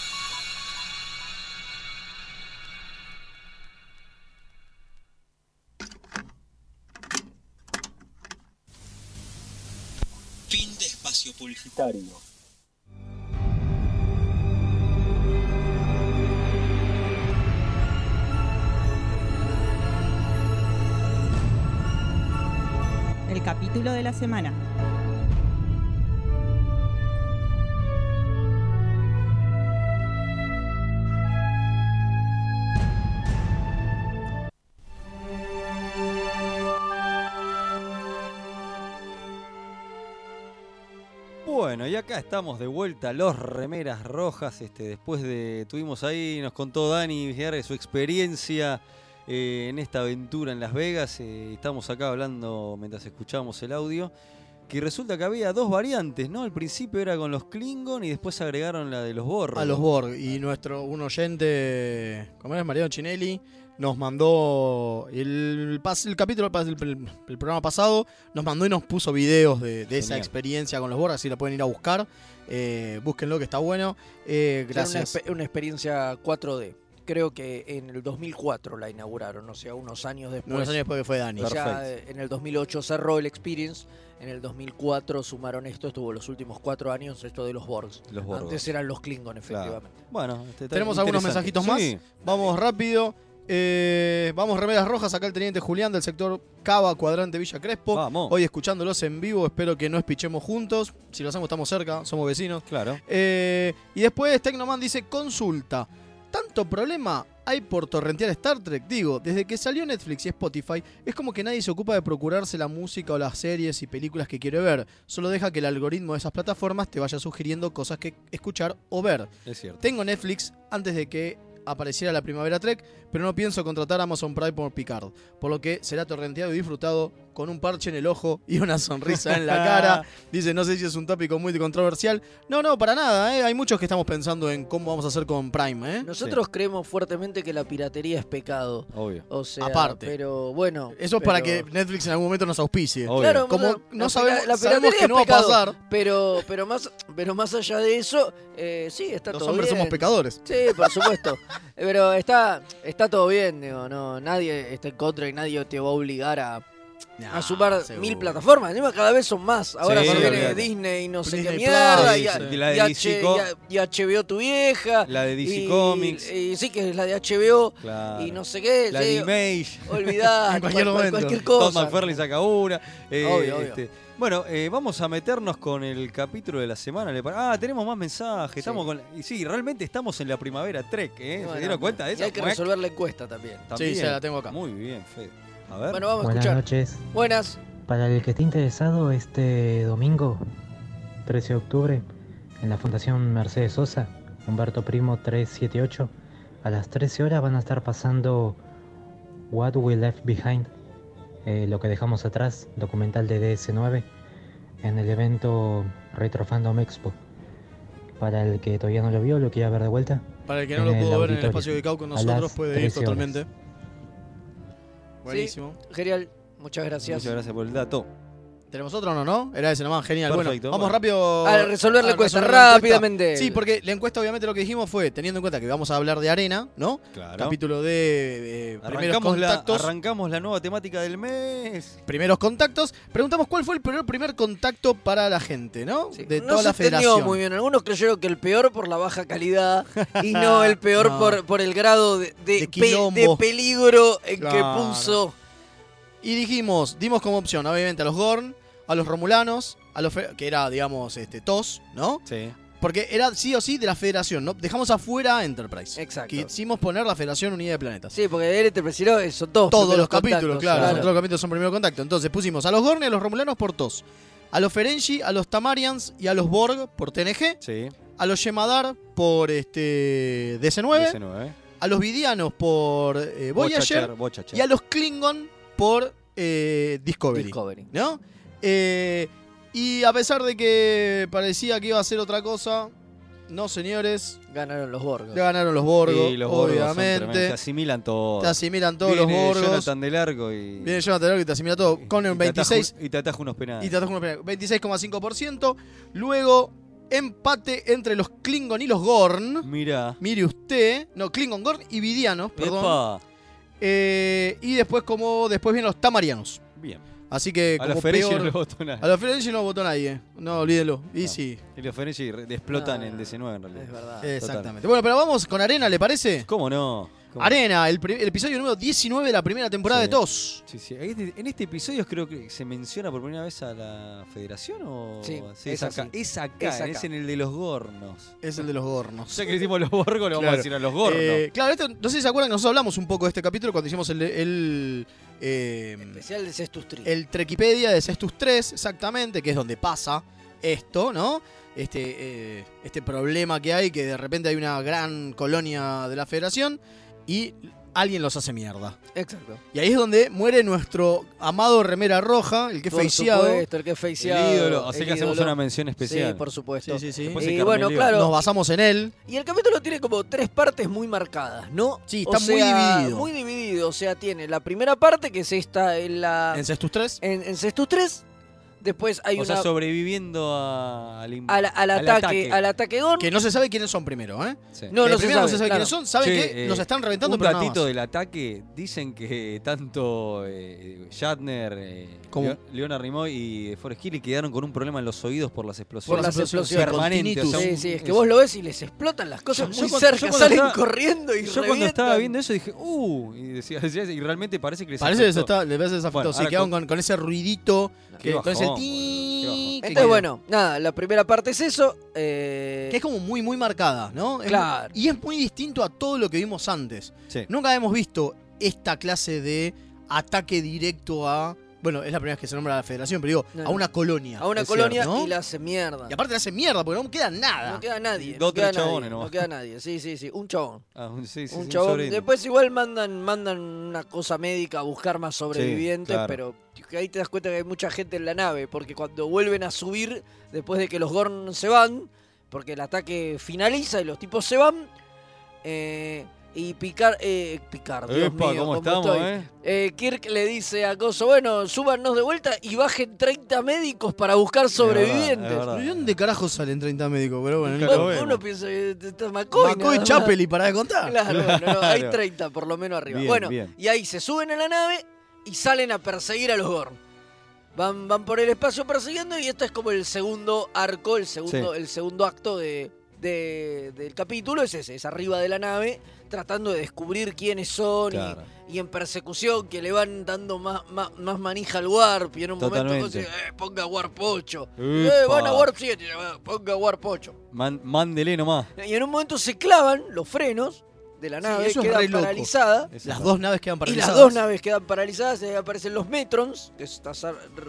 espacio publicitario. El capítulo de la semana. Estamos de vuelta, los remeras rojas. Este, después de. Tuvimos ahí, nos contó Dani Villar su experiencia eh, en esta aventura en Las Vegas. eh, estamos acá hablando mientras escuchamos el audio. Que resulta que había dos variantes, ¿no? Al principio era con los Klingon y después agregaron la de los Borg. A los Borg. Y nuestro, un oyente, como es Mariano Chinelli, nos mandó el, pas- el capítulo, el, pas- el- el programa pasado, nos mandó y nos puso videos de, de esa experiencia con los Borg, así la pueden ir a buscar. Eh, búsquenlo que está bueno. Eh, una, gracias. expe- una experiencia 4D. Creo que en el 2004 la inauguraron, o sea, unos años después. Unos años después que fue Dani. Perfecto. eh, en el 2008 cerró el Experience, en el 2004 sumaron esto, estuvo los últimos cuatro años esto de los Borgs. Los. Antes eran los Klingon, efectivamente. Bueno, este, Tenemos algunos mensajitos más. Sí. Vamos rápido. Eh, vamos, remeras rojas. Acá el teniente Julián del sector Cava, cuadrante Villa Crespo. Vamos. Hoy escuchándolos en vivo. Espero que no espichemos juntos. Si lo hacemos, estamos cerca. Somos vecinos. Claro. Eh, y después Tecnoman dice: consulta. ¿Tanto problema hay por torrentear Star Trek? Digo, desde que salió Netflix y Spotify, es como que nadie se ocupa de procurarse la música o las series y películas que quiere ver. Solo deja que el algoritmo de esas plataformas te vaya sugiriendo cosas que escuchar o ver. Es cierto. Tengo Netflix antes de que apareciera la primavera Trek, pero no pienso contratar Amazon Prime por Picard, por lo que será torrenteado y disfrutado con un parche en el ojo y una sonrisa en la cara. Dice, no sé si es un tópico muy controversial. No, no, para nada, ¿eh? hay muchos que estamos pensando en cómo vamos a hacer con Prime. ¿eh? Nosotros creemos fuertemente que la piratería es pecado. Obvio. O sea, Aparte. pero bueno. Eso es para que Netflix en algún momento nos auspicie. Claro, como la- no sabemos, la sabemos que no va a pasar. Pero, pero, más, pero más allá de eso, eh, sí, está Los todo hombres bien. somos pecadores. Sí, por supuesto. pero está, está todo bien, digo, no, nadie está en contra y nadie te va a obligar a, a sumar seguro. mil plataformas. Encima cada vez son más. Ahora Sí, se viene olvídate. Disney y no sé qué mierda. Y, sí. La de y DC H- Co- y HBO tu vieja. La de DC y- Comics. Y, sí, que es la de HBO. Claro. Y no sé qué. La sí, de Image. Olvidá, En cualquier cual- momento. cualquier Todd cosa. McFarlane saca una. eh, Obvio, obvio. este, bueno, eh, vamos a meternos con el capítulo de la semana. ¿le pare- Ah, tenemos más mensajes. Estamos con, y sí, realmente estamos en la primavera Trek. ¿eh? ¿Se dieron cuenta de y eso? hay que resolver la encuesta también. También. Sí, sí, la tengo acá. Muy bien, Fede. A ver. Bueno, vamos a Buenas escuchar. noches. Buenas. Para el que esté interesado, este domingo, 13 de octubre, en la Fundación Mercedes Sosa, Humberto Primo 378, a las 13 horas van a estar pasando What We Left Behind, eh, lo que dejamos atrás, documental de DS9, en el evento Retro Fandom Expo. Para el que todavía no lo vio, lo quiera ver de vuelta. Para el que no lo pudo ver en el espacio ubicado con nosotros, puede ir 13 horas. Buenísimo. Sí, genial. Muchas gracias. Muchas gracias por el dato. ¿Tenemos otro o no, no? Era ese nomás, genial. Perfecto, bueno, vamos bueno. rápido A resolver la encuesta, rápidamente. Sí, porque la encuesta obviamente lo que dijimos fue, teniendo en cuenta que vamos a hablar de arena, ¿no? Claro. Capítulo de eh, primeros la, contactos. arrancamos la nueva temática del mes. primeros contactos. Preguntamos cuál fue el primer, primer contacto para la gente, ¿no? de no toda se la federación. muy bien. Algunos creyeron que el peor por la baja calidad y no el peor No. por, por el grado de, de, pe- quilombo. de peligro en que puso. Y dijimos, dimos como opción, obviamente, a los Gorn, a los Romulanos, a los que era, digamos, este, TOS, ¿no? Sí. Porque era sí o sí de la federación, ¿no? Dejamos afuera Enterprise. Exacto. Quisimos poner la Federación Unida de Planetas. Sí, porque él te presionó, son todos Todos los capítulos, contactos, claro, Todos los capítulos son primero contacto. Entonces pusimos a los Gorn y a los Romulanos por TOS. A los Ferengi, a los Tamarians y a los Borg por TNG. Sí. A los Yemadar por este DC9. DC9. A los Vidianos por eh, Voyager. Bochacher, Bochacher. Y a los Klingon por eh, Discovery. Discovery. ¿No? Eh, y a pesar de que parecía que iba a ser otra cosa, no, señores. Ganaron los Borgos. Ganaron los Borgos, Y los Borgos son tremendos, obviamente. Se asimilan todos. Te asimilan todos Viene los Borgos. Jonathan del Arco y. Viene Jonathan Largo y te asimila todo. Con un y te ataja 26. un- Y te ataja unos penales. Y te ataja una pena. 26,5%. Luego, empate entre los Klingon y los Gorn. Mirá. Mire usted. No, Klingon, Gorn y Vidianos, perdón. Epa. Eh, y después, como después vienen los Tamarianos. Bien. Así que A como los Ferengi peor- no lo votó nadie. A los Ferengi no votó nadie. No, olvídelo. Y sí. Y los Ferengi re- explotan en DC9 en realidad. Es verdad. Exactamente. Bueno, pero vamos con Arena, ¿le parece? ¿Cómo no? ¿Cómo? Arena, el, episodio número 19 de la primera temporada Sí. de TOS. Sí, sí. Este- En este episodio creo que se menciona por primera vez a la Federación o Sí, es, es acá. Es acá, Es acá. es en el de los gornos. Es el de los gornos. Ya que decimos los borgos, le vamos a decir a los gornos. Eh, claro, esto, no sé si se acuerdan que nosotros hablamos un poco de este capítulo cuando hicimos el, el, eh, Especial de Cestus Tree. el Trekipedia de Cestus 3, exactamente, que es donde pasa esto, ¿no? Este, eh, este problema que hay, que de repente hay una gran colonia de la federación y alguien los hace mierda. Exacto. Y ahí es donde muere nuestro amado remera roja, el que Por faceado. supuesto, el que faceado. El ídolo, así el que hacemos una mención especial. Sí, por supuesto. Sí, sí, sí. Y bueno, claro. Nos basamos en él. Y el capítulo tiene como tres partes muy marcadas, ¿no? Sí, O está muy sea, dividido. Muy dividido. O sea, tiene la primera parte que es esta en la. En Cestus 3. En, en Cestus 3. Después hay o una. sea, sobreviviendo a- al, al, al ataque, al ataque Gon. Que no se sabe quiénes son primero, ¿eh? Sí. No, Que no se primero no se sabe claro. quiénes son. Saben Che, que eh, los están reventando, Un más. del ataque. Dicen que tanto eh, Shatner, eh, Leona Rimoy y Forrest Gilly quedaron con un problema en los oídos por las explosiones. Por las explosiones, Permanente. o sea, Sí, sí, es que vos lo ves y les explotan las cosas Yo- muy yo cerca, cuando salen estaba- corriendo y Yo cuando estaba viendo eso dije, uh, y decía, decía- y realmente parece que les Parece que les afectó. está, les desafectado. Bueno, sí, ahora quedaron con ese ruidito. Qué Que, con ese bajón, ti- boludo, qué bajón. que Entonces, queda- bueno, nada, la primera parte es eso. eh, Que es como muy, muy marcada, ¿no? Es Claro. y es muy distinto a todo lo que vimos antes. Sí. Nunca hemos visto esta clase de ataque directo a. Bueno, es la primera vez que se nombra a la federación, pero digo, No, a no. una colonia. a una colonia cierto, ¿no? y la hace mierda. Y aparte le hace mierda, porque no queda nada. No queda nadie. Dos, no queda tres chabones nadie, nomás. No queda nadie, sí, sí, sí. Un chabón. Ah, un, sí, sí, un sí, chabón. Después igual mandan, mandan una cosa médica a buscar más sobrevivientes, claro. pero que ahí te das cuenta que hay mucha gente en la nave, porque cuando vuelven a subir, después de que los Gorn se van, porque el ataque finaliza y los tipos se van, eh, y Picard, eh, Picard, Dios Epa, mío, ¿cómo ¿cómo estamos, estoy? eh? Eh, Kirk le dice a Coso, bueno, súbanos de vuelta y bajen 30 médicos para buscar sobrevivientes. ¿Y dónde carajo salen 30 médicos? Pero bueno, no uno vemos. piensa que está McCoy. McCoy, más. Chapel y para de contar. Claro, bueno, no, hay Claro. 30 por lo menos arriba. Bien, bueno, bien. y ahí se suben a la nave y salen a perseguir a los Gorn. Van, van por el espacio persiguiendo y esto es como el segundo arco, el segundo, Sí. el segundo acto de, de- del capítulo. Es ese, es arriba de la nave tratando de descubrir quiénes son y- Claro. y, en persecución que le van dando más, más, más manija al Warp y en un momento dice, eh, ponga Warp 8. Epa. Eh, van a Warp 7, eh, ponga Warp 8. Man- mándele nomás. Y en un momento se clavan los frenos de la Sí, nave, re loco. paralizada. Las dos naves quedan Y paralizadas. las dos naves quedan paralizadas, y ahí aparecen los Metrons, que es esta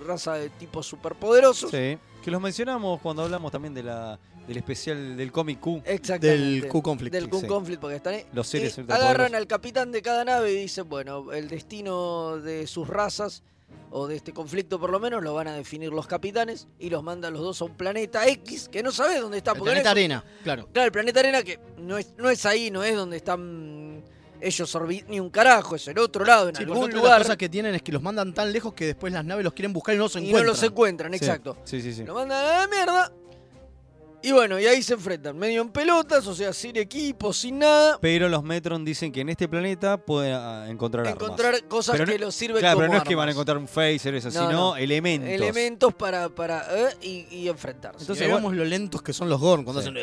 raza de tipos superpoderosos. Sí. Que los mencionamos cuando hablamos también de la, del especial del cómic Q. Exactamente. Del Q-Conflict. Del Sí. Q-Conflict, porque están ahí. Los seres Y agarran al capitán de cada nave y dicen, bueno, el destino de sus razas, o de este conflicto por lo menos, lo van a definir los capitanes, y los mandan los dos a un planeta X, que no sabes dónde está. El porque planeta no es- Arena, claro. Claro, el planeta Arena que no es, no es ahí, no es donde están ellos ni un carajo, es en otro lado, en Sí, algún lugar. cosas que tienen es que los mandan tan lejos que después las naves los quieren buscar y no los y encuentran. no los encuentran, Sí. exacto. Sí, sí, sí. Lo mandan a la mierda. Y bueno, y ahí se enfrentan, medio en pelotas, o sea, sin equipo, sin nada. Pero los Metron dicen que en este planeta pueden ah, encontrar Encontrar armas. cosas Pero que no- los sirven Claro, como pero no es que van a encontrar un phaser, eso, No, sino no. elementos. Elementos para, para eh, y, y enfrentarse. Entonces vemos lo lentos que son los Gorn cuando Sí. hacen.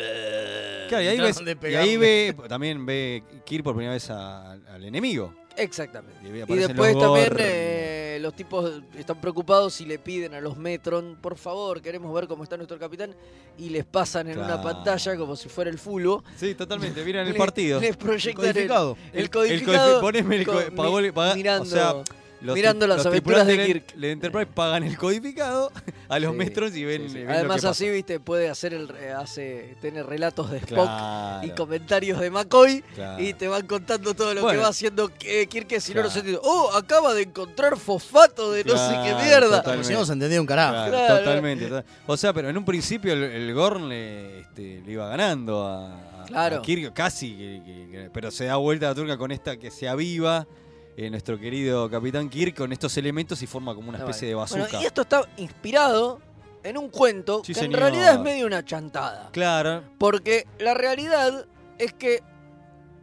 Claro, y ahí, ves- y ahí ve, también ve Kir por primera vez a- al enemigo. Exactamente. Y, después los también eh, los tipos están preocupados y le piden a los Metron, por favor, queremos ver cómo está nuestro capitán, y les pasan en una pantalla como si fuera el fulbo. Sí, totalmente, miran el partido. Les proyectan el- codificado. el, El- codificado. el poneme el co- con- pagó- mi- paga- o mirando, sea, Los mirando las los aventuras de Kirk. del Enterprise pagan el codificado a los Sí, metros y ven, sí, sí. ven lo Además así, pasa. viste, puede hacer el eh, hace tener relatos de Spock Claro. y comentarios de McCoy Claro. y te van contando todo lo que va haciendo eh, Kirk que si no no Claro. se entiende. Oh, acaba de encontrar fosfato de no sé qué Claro, mierda. Si no se entendía un carajo. Claro, Claro. Totalmente, total- O sea, pero en un principio el, el Gorn le, este, le iba ganando a, a- Claro. a Kirk, casi, que- que- que- pero se da vuelta la turca con esta que se aviva eh, nuestro querido Capitán Kirk con estos elementos y forma como una especie de bazooka. Bueno, y esto está inspirado en un cuento Sí, que en realidad es medio una chantada. Claro, Porque la realidad es que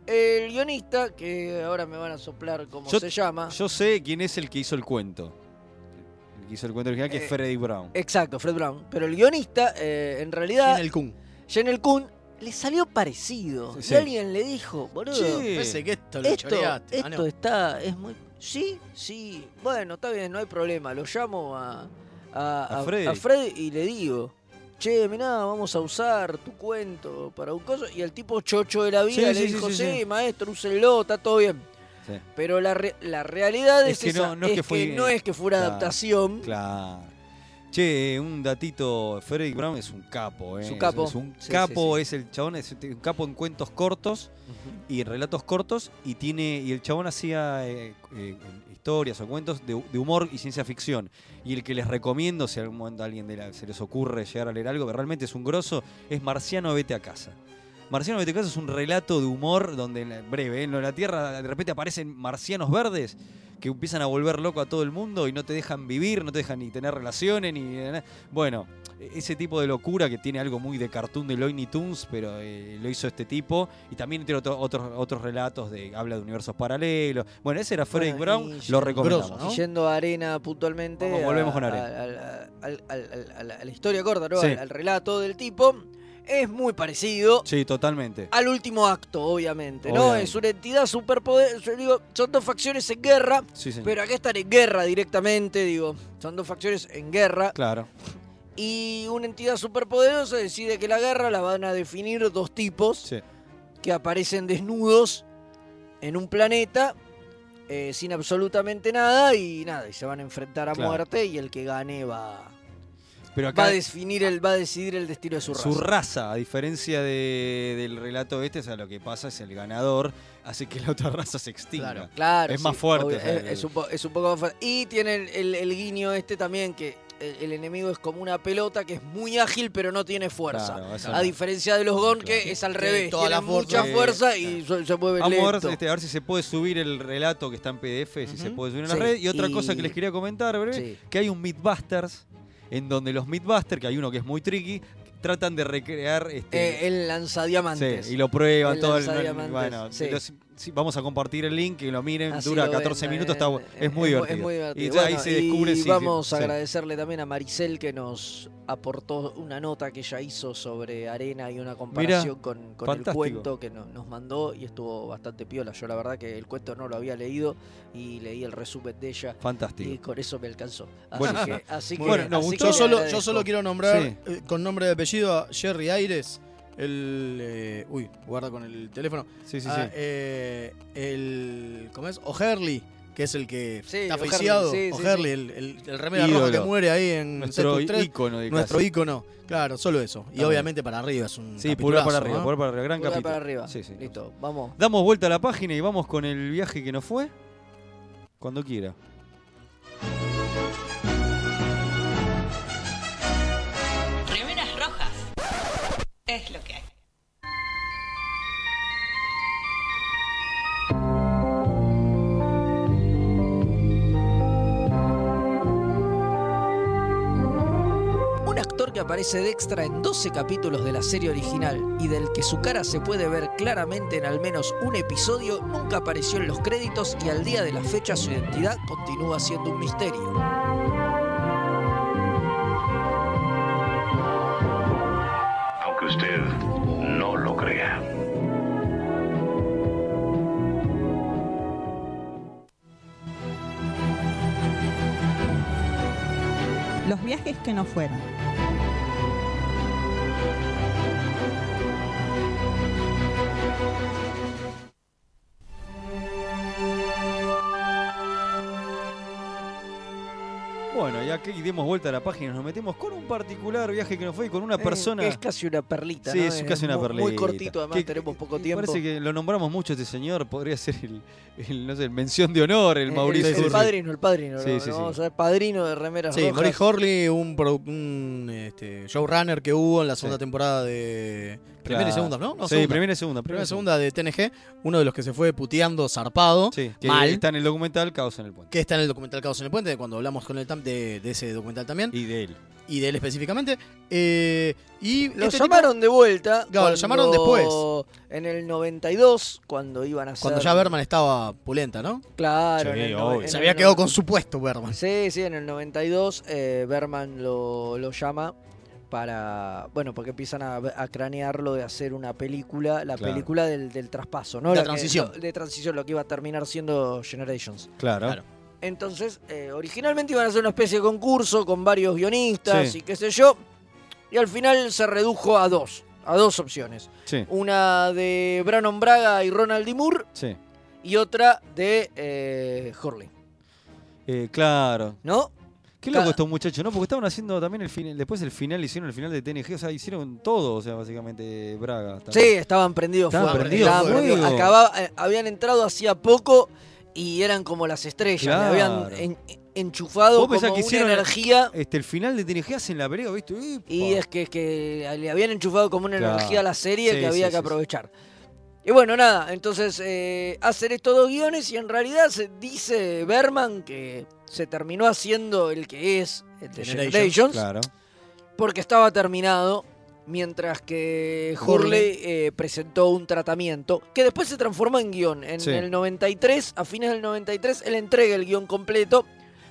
el guionista, que ahora me van a soplar como Yo- se llama. yo sé quién es el que hizo el cuento. El que hizo el cuento original, que Eh, es Freddy Brown. Exacto, Fred Brown. Pero el guionista, eh, en realidad. el Kun. Jenel Kun le salió parecido. Sí, Y sí. alguien le dijo, boludo. Parece que esto lo Esto, choreaste. Ah, esto no. está, es muy... Sí, sí. Bueno, está bien, no hay problema. Lo llamo a, a, A Freddy. a Freddy y le digo, che, mirá, vamos a usar tu cuento para un coso. Y el tipo chocho de la vida Sí, le sí, sí, dijo, sí, sí, sí. maestro, úsenlo, está todo bien. Sí. Pero la, re- la realidad es, Es que esa, no- no es que fue- no es que fue una Claro, adaptación. Claro. Che, un datito, Freddy Brown es un capo, ¿eh? Es un capo. Es, un Sí, capo, sí, es el chabón, es un capo en cuentos cortos y en relatos cortos y tiene y el chabón hacía eh, eh, historias o cuentos de, de humor y ciencia ficción. Y el que les recomiendo, si algún momento a alguien de la- se les ocurre llegar a leer algo que realmente es un grosso, es Marciano Vete a Casa. Marciano Casa es un relato de humor donde, en breve, ¿eh? en la Tierra de repente aparecen marcianos verdes que empiezan a volver loco a todo el mundo y no te dejan vivir, no te dejan ni tener relaciones, ni... nada. Bueno, ese tipo de locura que tiene algo muy de cartoon de Looney Tunes, pero eh, lo hizo este tipo. Y también tiene otro- otros, otros relatos de habla de universos paralelos. Bueno, ese era Freddy Bueno, Brown, y lo recomendamos. y Yendo a Arena puntualmente. Vamos, volvemos a- con Arena. a- la, a la historia corta, ¿no? Sí. Al, al relato del tipo. Es muy parecido Sí, totalmente. al último acto, obviamente, ¿no? Obviamente. Es una entidad superpoder. Yo digo, son dos facciones en guerra. Sí. Pero acá están en guerra directamente, digo. Son dos facciones en guerra. Claro. Y una entidad superpoderosa decide que la guerra la van a definir dos tipos Sí. que aparecen desnudos en un planeta eh, sin absolutamente nada y nada, y se van a enfrentar a Claro. muerte y el que gane va, Pero va a definir el, va a decidir el destino de su raza. su raza, a diferencia de- del relato este, o sea, lo que pasa es el ganador hace que la otra raza se extinga. Claro, es sí, más fuerte. obvio, es, es un po- es un poco más fuerte. Y tiene el, el- el guiño este también que el, el enemigo es como una pelota que es muy ágil pero no tiene fuerza. Claro, a no. diferencia de los Gon que es al revés. toda la mucha fuerza. fuerza y se, se mueve Vamos a ver, lento. este, a ver si se puede subir el relato que está en PDF, si se puede subir en la Sí, red. Y otra y- cosa que les quería comentar, breve, Sí. que hay un Mythbusters, en donde los Mythbusters, que hay uno que es muy tricky, tratan de recrear este, Eh, el lanzadiamantes. Sí, y lo prueban El todo el bueno, sí. los- sí, vamos a compartir el link que lo miren, Así dura lo 14 ven, minutos, eh, está, es muy divertido. Es muy divertido. Y ya ahí Bueno, se descubre y si- vamos a sí. agradecerle también a Maricel que nos aportó una nota que ella hizo sobre arena y una comparación con, con el cuento que no- nos mandó y estuvo bastante piola. Yo la verdad que el cuento no lo había leído y leí el resumen de ella. Fantástico. Y con eso me alcanzó. Así Bueno. que, así que, Bueno, así Yo solo, yo agradezco. solo quiero nombrar Sí. eh, con nombre de apellido a Jerry Aires. El. eh, uy, guarda con el teléfono. Sí, sí, Ah, sí. eh, el. ¿Cómo es? O'Herly, que es el que Sí, está oficiado. sí, sí, el, el, el remera Ídolo. roja que muere ahí en Nuestro ícono de Nuestro ícono. Claro, solo eso. Y obviamente para arriba es un. Sí, pulgar para arriba, ¿no? pulgar para arriba, gran Pulgar capítulo. para arriba. Sí, sí. Listo, vamos. Damos vuelta a la página y vamos con el viaje que nos fue. Cuando quiera. Aparece de extra en 12 capítulos de la serie original y del que su cara se puede ver claramente en al menos un episodio, nunca apareció en los créditos y al día de la fecha su identidad continúa siendo un misterio. Aunque usted no lo crea. Los viajes que no fueron. Ya que dimos vuelta a la página, nos metemos con un particular viaje que nos fue y con una persona. Eh, es casi una perlita, Sí, ¿no? es casi una muy, perlita. Muy cortito, además Que- tenemos poco y tiempo. Parece que lo nombramos mucho este señor, podría ser el, el, no sé, el mención de honor, el Eh, Mauricio. el, el padrino, el padrino. Sí, lo- sí, lo sí. Vamos a ver, padrino de remeras Sí. Maurice Horley, un, produ- un este, showrunner que hubo en la segunda Sí. temporada de. Primera y segunda, ¿no? No, Sí, primera y segunda, Primera y y segunda de TNG, uno de los que se fue puteando zarpado. Sí, que mal. está en el documental Caos en el Puente. que está en el documental Caos en el Puente, cuando hablamos con el TAM de, de ese documental también. Y de él. Y de él específicamente. Eh, y Lo este tipo- llamaron de vuelta. Claro, lo llamaron después. En el 92, cuando iban a hacer. cuando ya Berman estaba pulenta, ¿no? Claro, Sí, no- Se había quedado con su puesto, Berman. Sí, sí, en el 92 eh, Berman lo, lo llama para. Bueno, porque empiezan a, a cranearlo de hacer una película, la Claro. película del, del traspaso, ¿no? La que- transición. lo- de transición, lo que iba a terminar siendo Generations. Claro. Entonces, eh, originalmente iban a hacer una especie de concurso con varios guionistas Sí. y qué sé yo. Y al final se redujo a dos, a dos opciones. Sí, Una de Brannon Braga y Ronald D. Moore sí. y otra de eh, Hurley. Eh, claro. ¿No? Qué loco estos muchachos, ¿no? Porque estaban haciendo también el final, después el final hicieron el final de TNG, o sea, hicieron todo, o sea, básicamente Braga. Sí, estaban prendidos Estaban fuego, prendidos estaban fuego. prendidos. Acababa- eh, habían entrado hacía poco y eran como las estrellas. le habían en- enchufado Vos como que una energía. Este, el final de TNG hacen la pelea, ¿viste? Y es que, es que le habían enchufado como una Claro. energía a la serie Sí, que había sí, que aprovechar. Y bueno, nada, entonces eh, hacen estos dos guiones y en realidad se dice Berman que se terminó haciendo el que es el de Generations, Generations Claro. porque estaba terminado, mientras que Hurley eh, presentó un tratamiento que después se transformó en guion. En Sí. el 93, a fines del 93, él entrega el guion completo,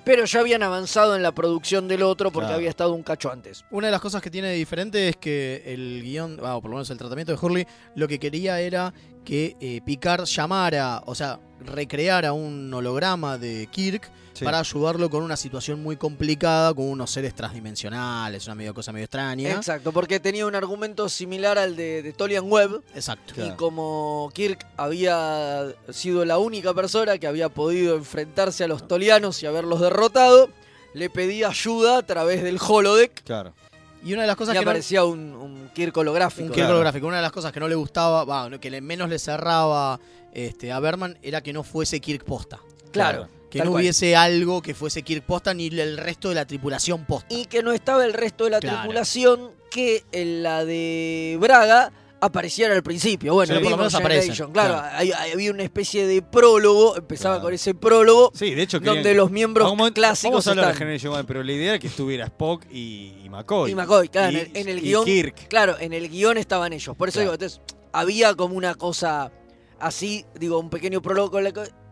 pero ya habían avanzado en la producción del otro porque Claro. había estado un cacho antes. Una de las cosas que tiene de diferente es que el guion, ah, o por lo menos el tratamiento de Hurley, lo que quería era que eh, Picard llamara, o sea, recreara un holograma de Kirk Sí. para ayudarlo con una situación muy complicada, con unos seres transdimensionales, una medio cosa medio extraña. Exacto, porque tenía un argumento similar al de, de Tolian Webb. Exacto. Y como Kirk había sido la única persona que había podido enfrentarse a los tolianos y haberlos derrotado, le pedía ayuda a través del holodeck. Claro. Y una de las cosas y que no- aparecía un, un Kirk holográfico. Un Kirk holográfico. Una de las cosas que no le gustaba, va, que le- menos le cerraba este, a Berman era que no fuese Kirk posta. Claro, Que tal no cual. hubiese algo que fuese Kirk posta ni el resto de la tripulación posta. Y que no estaba el resto de la Claro. tripulación que en la de Braga apareciera al principio. Bueno, Sí, por lo menos aparecen, Claro, claro. hay- hay- había una especie de prólogo, empezaba con ese prólogo. Sí, de hecho, donde los miembros Vamos- clásicos Vamos a hablar de están. Generation One, pero la idea era que estuviera Spock y, y McCoy. Y McCoy, claro, Y- en el, en el y guion. Kirk. Claro, en el guion estaban ellos. Por eso Claro. digo, entonces, había como una cosa así, digo, un pequeño prólogo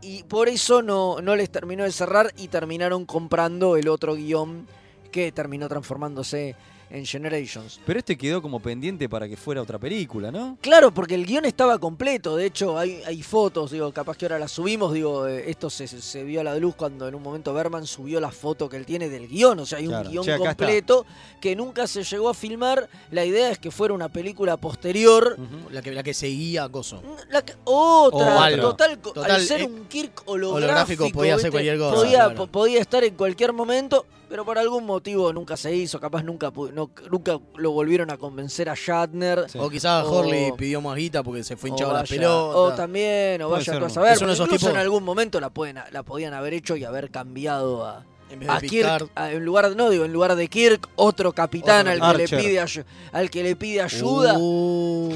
y por eso no, no les terminó de cerrar y terminaron comprando el otro guion que terminó transformándose en Generations. Pero este quedó como pendiente para que fuera otra película, ¿no? Claro, porque el guion estaba completo. De hecho, hay, hay fotos, digo, capaz que ahora las subimos. Digo, eh, esto se, se vio a la luz cuando en un momento Berman subió la foto que él tiene del guion. O sea, hay Claro. un guion está. completo que nunca se llegó a filmar. La idea es que fuera una película posterior. La que, la que seguía a Coso. La que- otra, O algo. total, Total, al ser eh, un Kirk holográfico, holográfico podía cualquier cosa, Podía, claro. po- podía estar en cualquier momento, pero por algún motivo nunca se hizo. Capaz nunca, no- nunca lo volvieron a convencer a Shatner. O quizás Horley pidió más guita porque se fue hinchado la pelota. O también, o vaya tú a saber. Esos incluso tipos- en algún momento la, pueden, la podían haber hecho y haber cambiado a, En vez de a. Kirk. a- en lugar de, no, digo, en lugar de Kirk, otro capitán Otro al, que le pide al que le pide ayuda. Uh.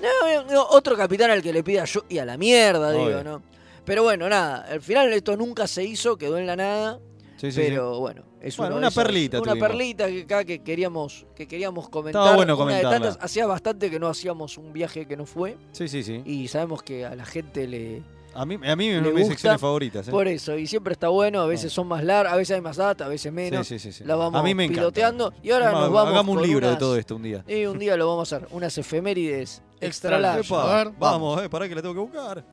No, no, otro capitán al que le pide ayuda. Y a la mierda, digo. ¿no? Pero bueno, nada. Al final esto nunca se hizo, quedó en la nada. Sí, sí, pero sí. bueno, es Bueno, una perlita Una tuvimos. perlita que acá que queríamos, que queríamos comentar. Estaba bueno una de comentarla. tantas. Hacía bastante que no hacíamos un viaje que no fue. Sí, sí, sí. Y sabemos que a la gente le. A mí, a mí mis gusta. secciones favoritas. ¿eh? Por eso, y siempre está bueno, a veces son más largas, a veces hay más data, a veces menos. Sí, sí, sí, sí. La vamos A mí me encanta. piloteando y ahora nos vamos hagamos un libro de todo esto un día. Y un día lo vamos a hacer, unas efemérides extra Extra large. Epa, A ver, vamos, eh, pará que la tengo que buscar.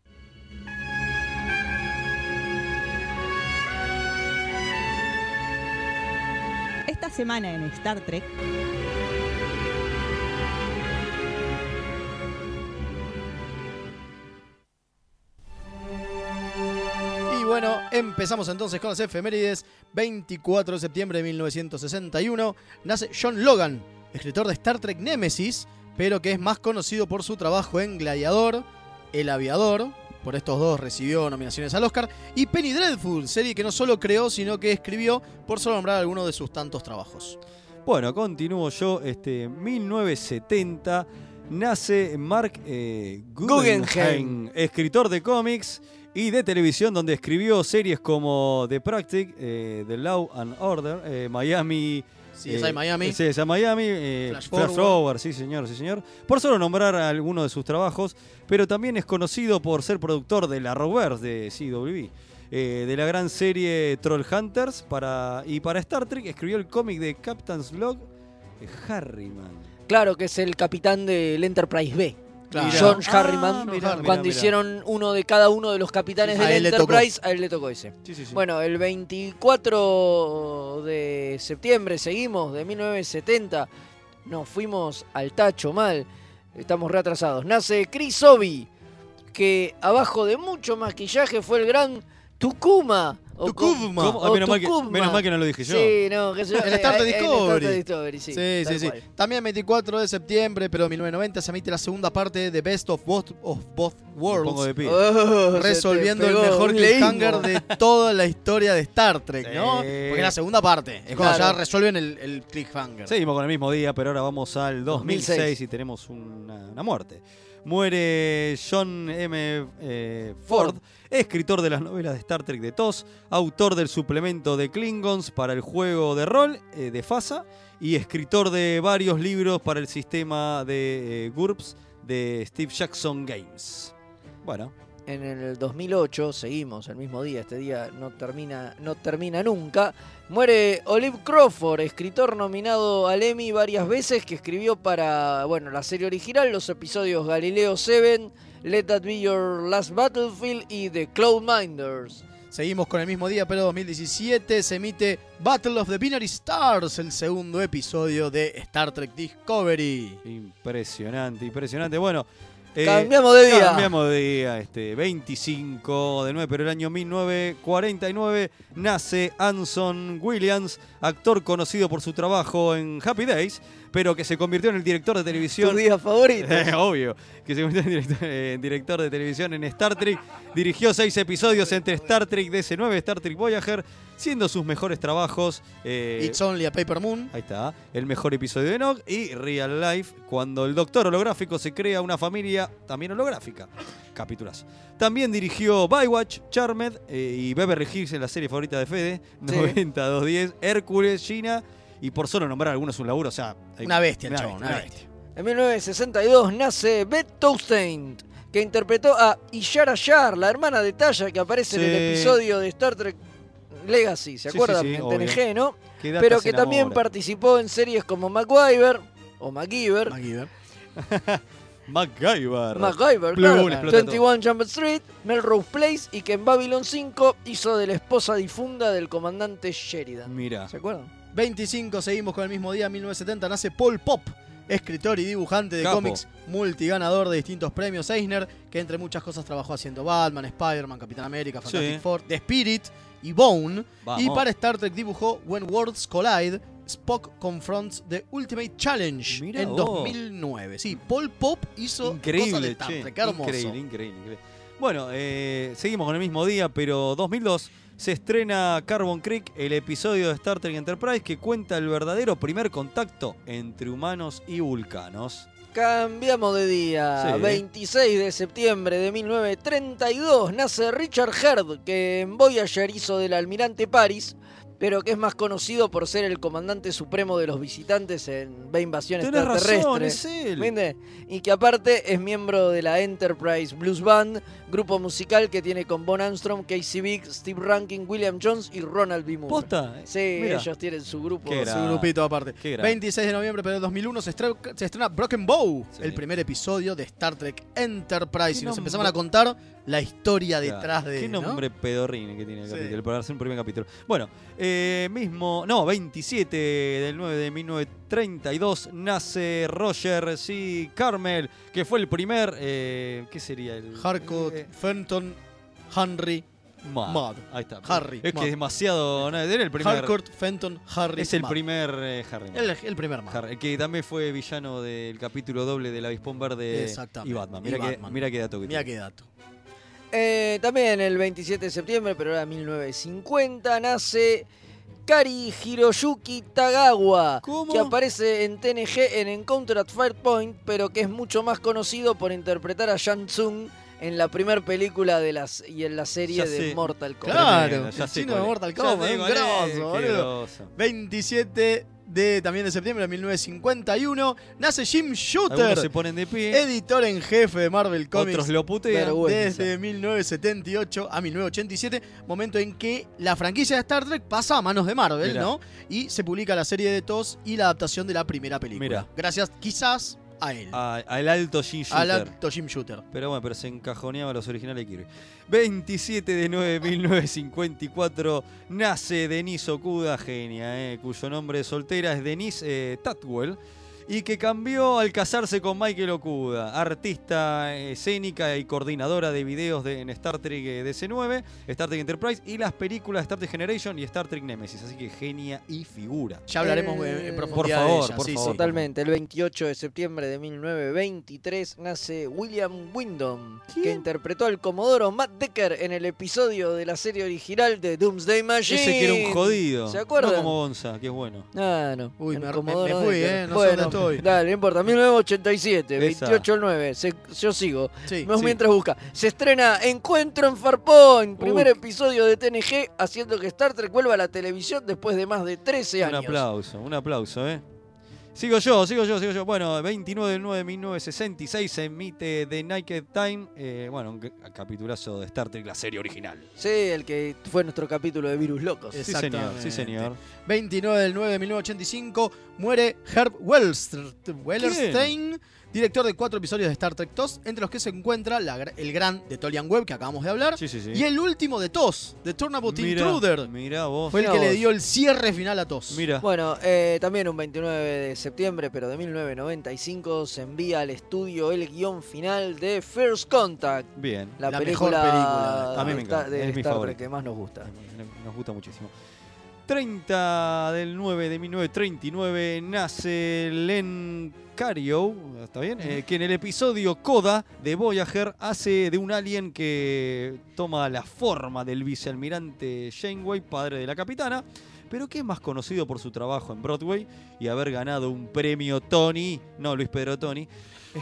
Semana en Star Trek, Y bueno, empezamos entonces con las efemérides. 24 de septiembre de 1961 nace John Logan, escritor de Star Trek Nemesis, pero que es más conocido por su trabajo en Gladiador, El Aviador. Por estos dos recibió nominaciones al Oscar. Y Penny Dreadful, serie que no solo creó, sino que escribió, por solo nombrar algunos de sus tantos trabajos. Bueno, continúo yo. Este, 1970 nace Mark eh, Guggenheim, Guggenheim. escritor de cómics y de televisión, donde escribió series como The Practic, eh, The Law and Order, eh, Miami. CSI Miami. CSI Miami, eh, Flash Flash, Forward. Forward, sí señor, sí señor. Por solo nombrar algunos de sus trabajos, pero también es conocido por ser productor de la Arrowverse de CW. eh, de la gran serie Troll Hunters para, y para Star Trek escribió el cómic de Captain's Log eh, Harriman. Claro, que es el capitán del Enterprise B. Claro. John Ah, Harriman. mirá, cuando mirá, mirá. hicieron uno de cada uno de los capitanes Sí, del. Enterprise, a él le tocó ese. Sí. Bueno, el 24 de septiembre seguimos, de 1970. Nos fuimos al tacho mal. Estamos reatrasados. Nace Chris Obi, que abajo de mucho maquillaje fue el gran Tukuma. O. Ah, o menos, mal que, menos mal que no lo dije yo. Sí, no, que yo, En Star eh, Discovery. Star Trek Discovery, sí. Sí, sí. También 24 de septiembre, pero 1990 se emite la segunda parte de Best of Both, of Both Worlds. pongo de pie. Oh, resolviendo el mejor cliffhanger de toda la historia de Star Trek, ¿no? Sí. Porque es la segunda parte. Es cuando Claro. ya resuelven el, el cliffhanger. Seguimos con el mismo día, pero ahora vamos al 2006, 2006. y tenemos una, una muerte. Muere John M. eh, Ford, escritor de las novelas de Star Trek de TOS, autor del suplemento de Klingons para el juego de rol eh, de FASA y escritor de varios libros para el sistema de eh, GURPS de Steve Jackson Games. Bueno, en el 2008, seguimos el mismo día, este día no termina, no termina nunca, muere Olive Crawford, escritor nominado al Emmy varias veces, que escribió para bueno, la serie original los episodios Galileo 7, Let That Be Your Last Battlefield y The Cloudminders. Seguimos con el mismo día, pero 2017 se emite Battle of the Binary Stars, el segundo episodio de Star Trek Discovery. Impresionante, impresionante. Bueno, eh, Cambiamos de día. Cambiamos de día, este, 25 de 9, pero el año 1949 nace Anson Williams, actor conocido por su trabajo en Happy Days, pero que se convirtió en el director de televisión. ¿Tu día favorito? Obvio, que se convirtió en director, en director de televisión en Star Trek. Dirigió seis episodios entre Star Trek DC-9 y Star Trek Voyager, siendo sus mejores trabajos. eh, It's Only a Paper Moon. Ahí está. El mejor episodio de Nog y Real Life, cuando el doctor holográfico se crea una familia también holográfica. Capítulos. También dirigió Bywatch, Charmed eh, y Beverly Hills en la serie favorita de Fede, Sí. 9210, Hércules, Gina, y por solo nombrar algunos un laburo, o sea... hay- Una bestia, el una chabón, bestia, una una bestia. En 1962 nace Beth Toussaint, que interpretó a Ishara Yar, la hermana de Taya que aparece en el episodio de Star Trek Legacy, ¿se acuerdan? sí, sí, en. TNG, ¿no? Pero que también enamora. participó en series como MacGyver o MacGyver. MacGyver. MacGyver, Plum, claro. explota todo. 21 Jump Street, Melrose Place y que en Babylon 5 hizo de la esposa difunda del comandante Sheridan. Mira. ¿Se acuerdan? 25, seguimos con el mismo día, 1970, nace Paul Pop, escritor y dibujante de Capo. cómics, multiganador de distintos premios Eisner, que entre muchas cosas trabajó haciendo Batman, Spider-Man, Capitán América, Fantastic Sí. Four, The Spirit y Bone. Vamos. Y para Star Trek dibujó When Worlds Collide, Spock Confronts the Ultimate Challenge Mirá en vos. 2009. Sí, Paul Pop hizo cosas de Increíble, Star che. Trek, hermoso. Increíble, increíble, increíble. Bueno, eh, seguimos con el mismo día, pero 2002 se estrena Carbon Creek, el episodio de Star Trek Enterprise que cuenta el verdadero primer contacto entre humanos y vulcanos. Cambiamos de día. Sí. 26 de septiembre de 1932 nace Richard Herd, que en Voyager hizo del almirante Paris, pero que es más conocido por ser el comandante supremo de los visitantes en V Invasión Tenés Extraterrestre. razón, es él. ¿Viste? Y que aparte es miembro de la Enterprise Blues Band, grupo musical que tiene con Bon Armstrong, Casey Big, Steve Rankin, William Jones y Ronald B. Moore. ¿Posta? Sí, Mira. ellos tienen su grupo. Qué Su grupito aparte. Qué grande. 26 de noviembre pero del 2001 se estrena, se estrena Broken Bow, el primer episodio de Star Trek Enterprise. Y nos empezaban a contar la historia Claro. detrás de. Qué ¿no? nombre pedorrín que tiene el Sí. capítulo, para hacer un primer capítulo. Bueno, eh, mismo, no, 27 del 9 de 1932 nace Roger C. Carmel, que fue el primer, eh, ¿qué sería? El Harcourt, eh, Fenton, Henry, Mad. Mad. Ahí está. Harry. Es Mad. que es demasiado, no, era el primer. Harcourt, Fenton, Harry. es el Mad. primer eh, Harry. El, el primer Mad. Harry, que también fue villano del capítulo doble del Avispón Verde y Batman. Mira, qué dato que Mira qué dato. Eh, también el 27 de septiembre, pero era 1950, nace Kari Hiroyuki Tagawa, que aparece en TNG en Encounter at Firepoint, pero que es mucho más conocido por interpretar a Shang Tsung en la primera película de las y en la serie Ya de sé. Mortal Kombat. Claro, Tremendo, ya el sé chino de. Mortal Kombat, un grosso, boludo. grosso. 27 de, también de septiembre de 1951 nace Jim Shooter. Algunos se ponen de pie. Editor en jefe de Marvel Comics. Otros lo putean. Desde 1978 a 1987, momento en que la franquicia de Star Trek pasa a manos de Marvel, Mirá. ¿no? Y se publica la serie de TOS y la adaptación de la primera película. Mirá. Gracias quizás a él. A- al alto Jim Shooter. Al alto Jim Shooter. Pero bueno, pero se encajoneaba los originales de Kirby. 27 de 9 de 1954 nace Denise Okuda, genia, eh, cuyo nombre soltera es Denise eh, Tatwell. Y que cambió al casarse con Michael Okuda, artista escénica y coordinadora de videos de, en Star Trek eh, DC9, Star Trek Enterprise y las películas Star Trek Generation y Star Trek Nemesis. Así que genia y figura. Ya hablaremos Eh, en- en por profundidad favor, de ella. por sí, sí. favor. Totalmente. El 28 de septiembre de 1923 nace William Wyndham, que interpretó al Comodoro Matt Decker en el episodio de la serie original de Doomsday Machine. Ese que era un jodido. ¿Se acuerdan? No como Gonza, que es bueno. Ah, no. Uy, me- me- fui, Decker. eh, no bueno, estoy. Dale, no importa. 1987, Esa. 28 al 9. Se- yo sigo. Sí. Mientras busca. Se estrena Encuentro en Farpoint, primer Uy. episodio de TNG, haciendo que Star Trek vuelva a la televisión después de más de 13 Un años. aplauso, un aplauso, ¿eh? Sigo yo, sigo yo, sigo yo. Bueno, 29 del 9 de 1966 se emite The Naked Time. eh, bueno, un ca- capitulazo de Star Trek, la serie original. Sí, el que fue nuestro capítulo de Virus Locos. Sí, señor, sí, señor. 29 del 9 de 1985 muere Herb Wellerstein, director de cuatro episodios de Star Trek TOS, entre los que se encuentra la el gran de Tolian Webb, que acabamos de hablar, Sí, sí, sí. y el último de TOS, de Turnabout Mira, Intruder. Mirá vos. Fue el que le dio el cierre final a TOS. Mira. Bueno, eh, también un 29 de septiembre, pero de 1995, se envía al estudio el guion final de First Contact. Bien. La, La película, mejor película A mí me de encanta, Star- de es mi Star Trek favorita. que más nos gusta. Nos gusta muchísimo. 30 del 9 de 1939 nace Len Cario, ¿está bien? Eh, que en el episodio Coda de Voyager hace de un alien que toma la forma del vicealmirante Janeway, padre de la capitana, pero que es más conocido por su trabajo en Broadway y haber ganado un premio Tony, no Luis Pedro Tony,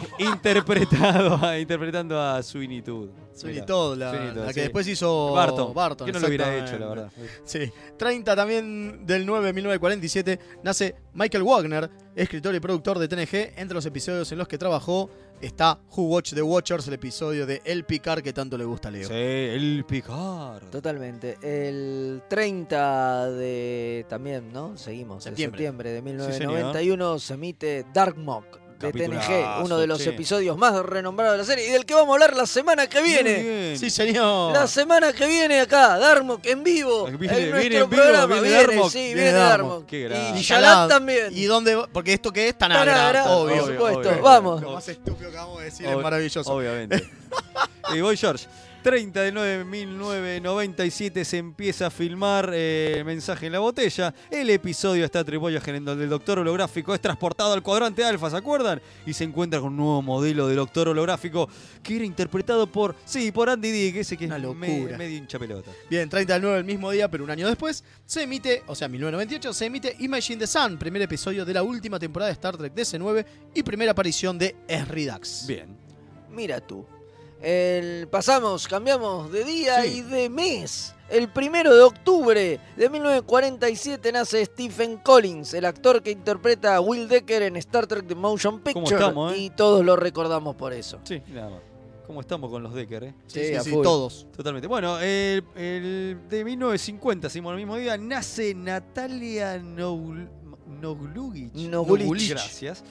interpretado, a- interpretando a Sweeney Todd. Sweeney Todd, la, Sweeney Todd, la que sí. después hizo Barton. Barton que no lo hubiera hecho, la verdad. Sí. 30 también del 9 de 1947 nace Michael Wagner, escritor y productor de TNG. Entre los episodios en los que trabajó está Who Watch the Watchers, el episodio de El Picar que tanto le gusta a Leo. Sí, el Picard. Totalmente. El 30 de. También, ¿no? Seguimos. Septiembre. En septiembre de señor. 1991 se emite Dark Mock de TNG, uno de los che. episodios más renombrados de la serie y del que vamos a hablar la semana que viene. Sí, señor. La semana que viene acá, Darmok en vivo. Viene- en viene nuestro en vivo, programa. viene Viene, Darmok. sí, Viene viene Darmok. Y Yalat. también. ¿Y dónde? va? Porque esto que es Tanagra, obvio. por supuesto. obvio. Vamos. Lo más estúpido que vamos a decir Ob- es maravilloso. Obviamente. y voy, George. 30 de 9 de 1997 se empieza a filmar eh, Mensaje en la Botella. El episodio Trek Voyager en donde el doctor holográfico es transportado al cuadrante alfa, ¿se acuerdan? Y se encuentra con un nuevo modelo de doctor holográfico que era interpretado por, sí, por Andy Dick, ese que Una es locura. me- medio hincha pelota. Bien, 30 del 9 del mismo día, pero un año después, se emite, o sea, 1998, se emite Imagine the Sun, primer episodio de la última temporada de Star Trek DC9 y primera aparición de Esri Dax. Bien. Mira tú. El, pasamos, cambiamos de día Sí. y de mes. El primero de octubre de 1947 nace Stephen Collins, el actor que interpreta a Will Decker en Star Trek The Motion Picture. estamos, eh? Y todos lo recordamos por eso. Sí, nada más. ¿Cómo estamos con los Decker, eh? Sí, Sí, sí, sí, todos. Totalmente. Bueno, el, el de 1950, seguimos el mismo día, nace Natalia Noglugic. Nogulich. Gracias.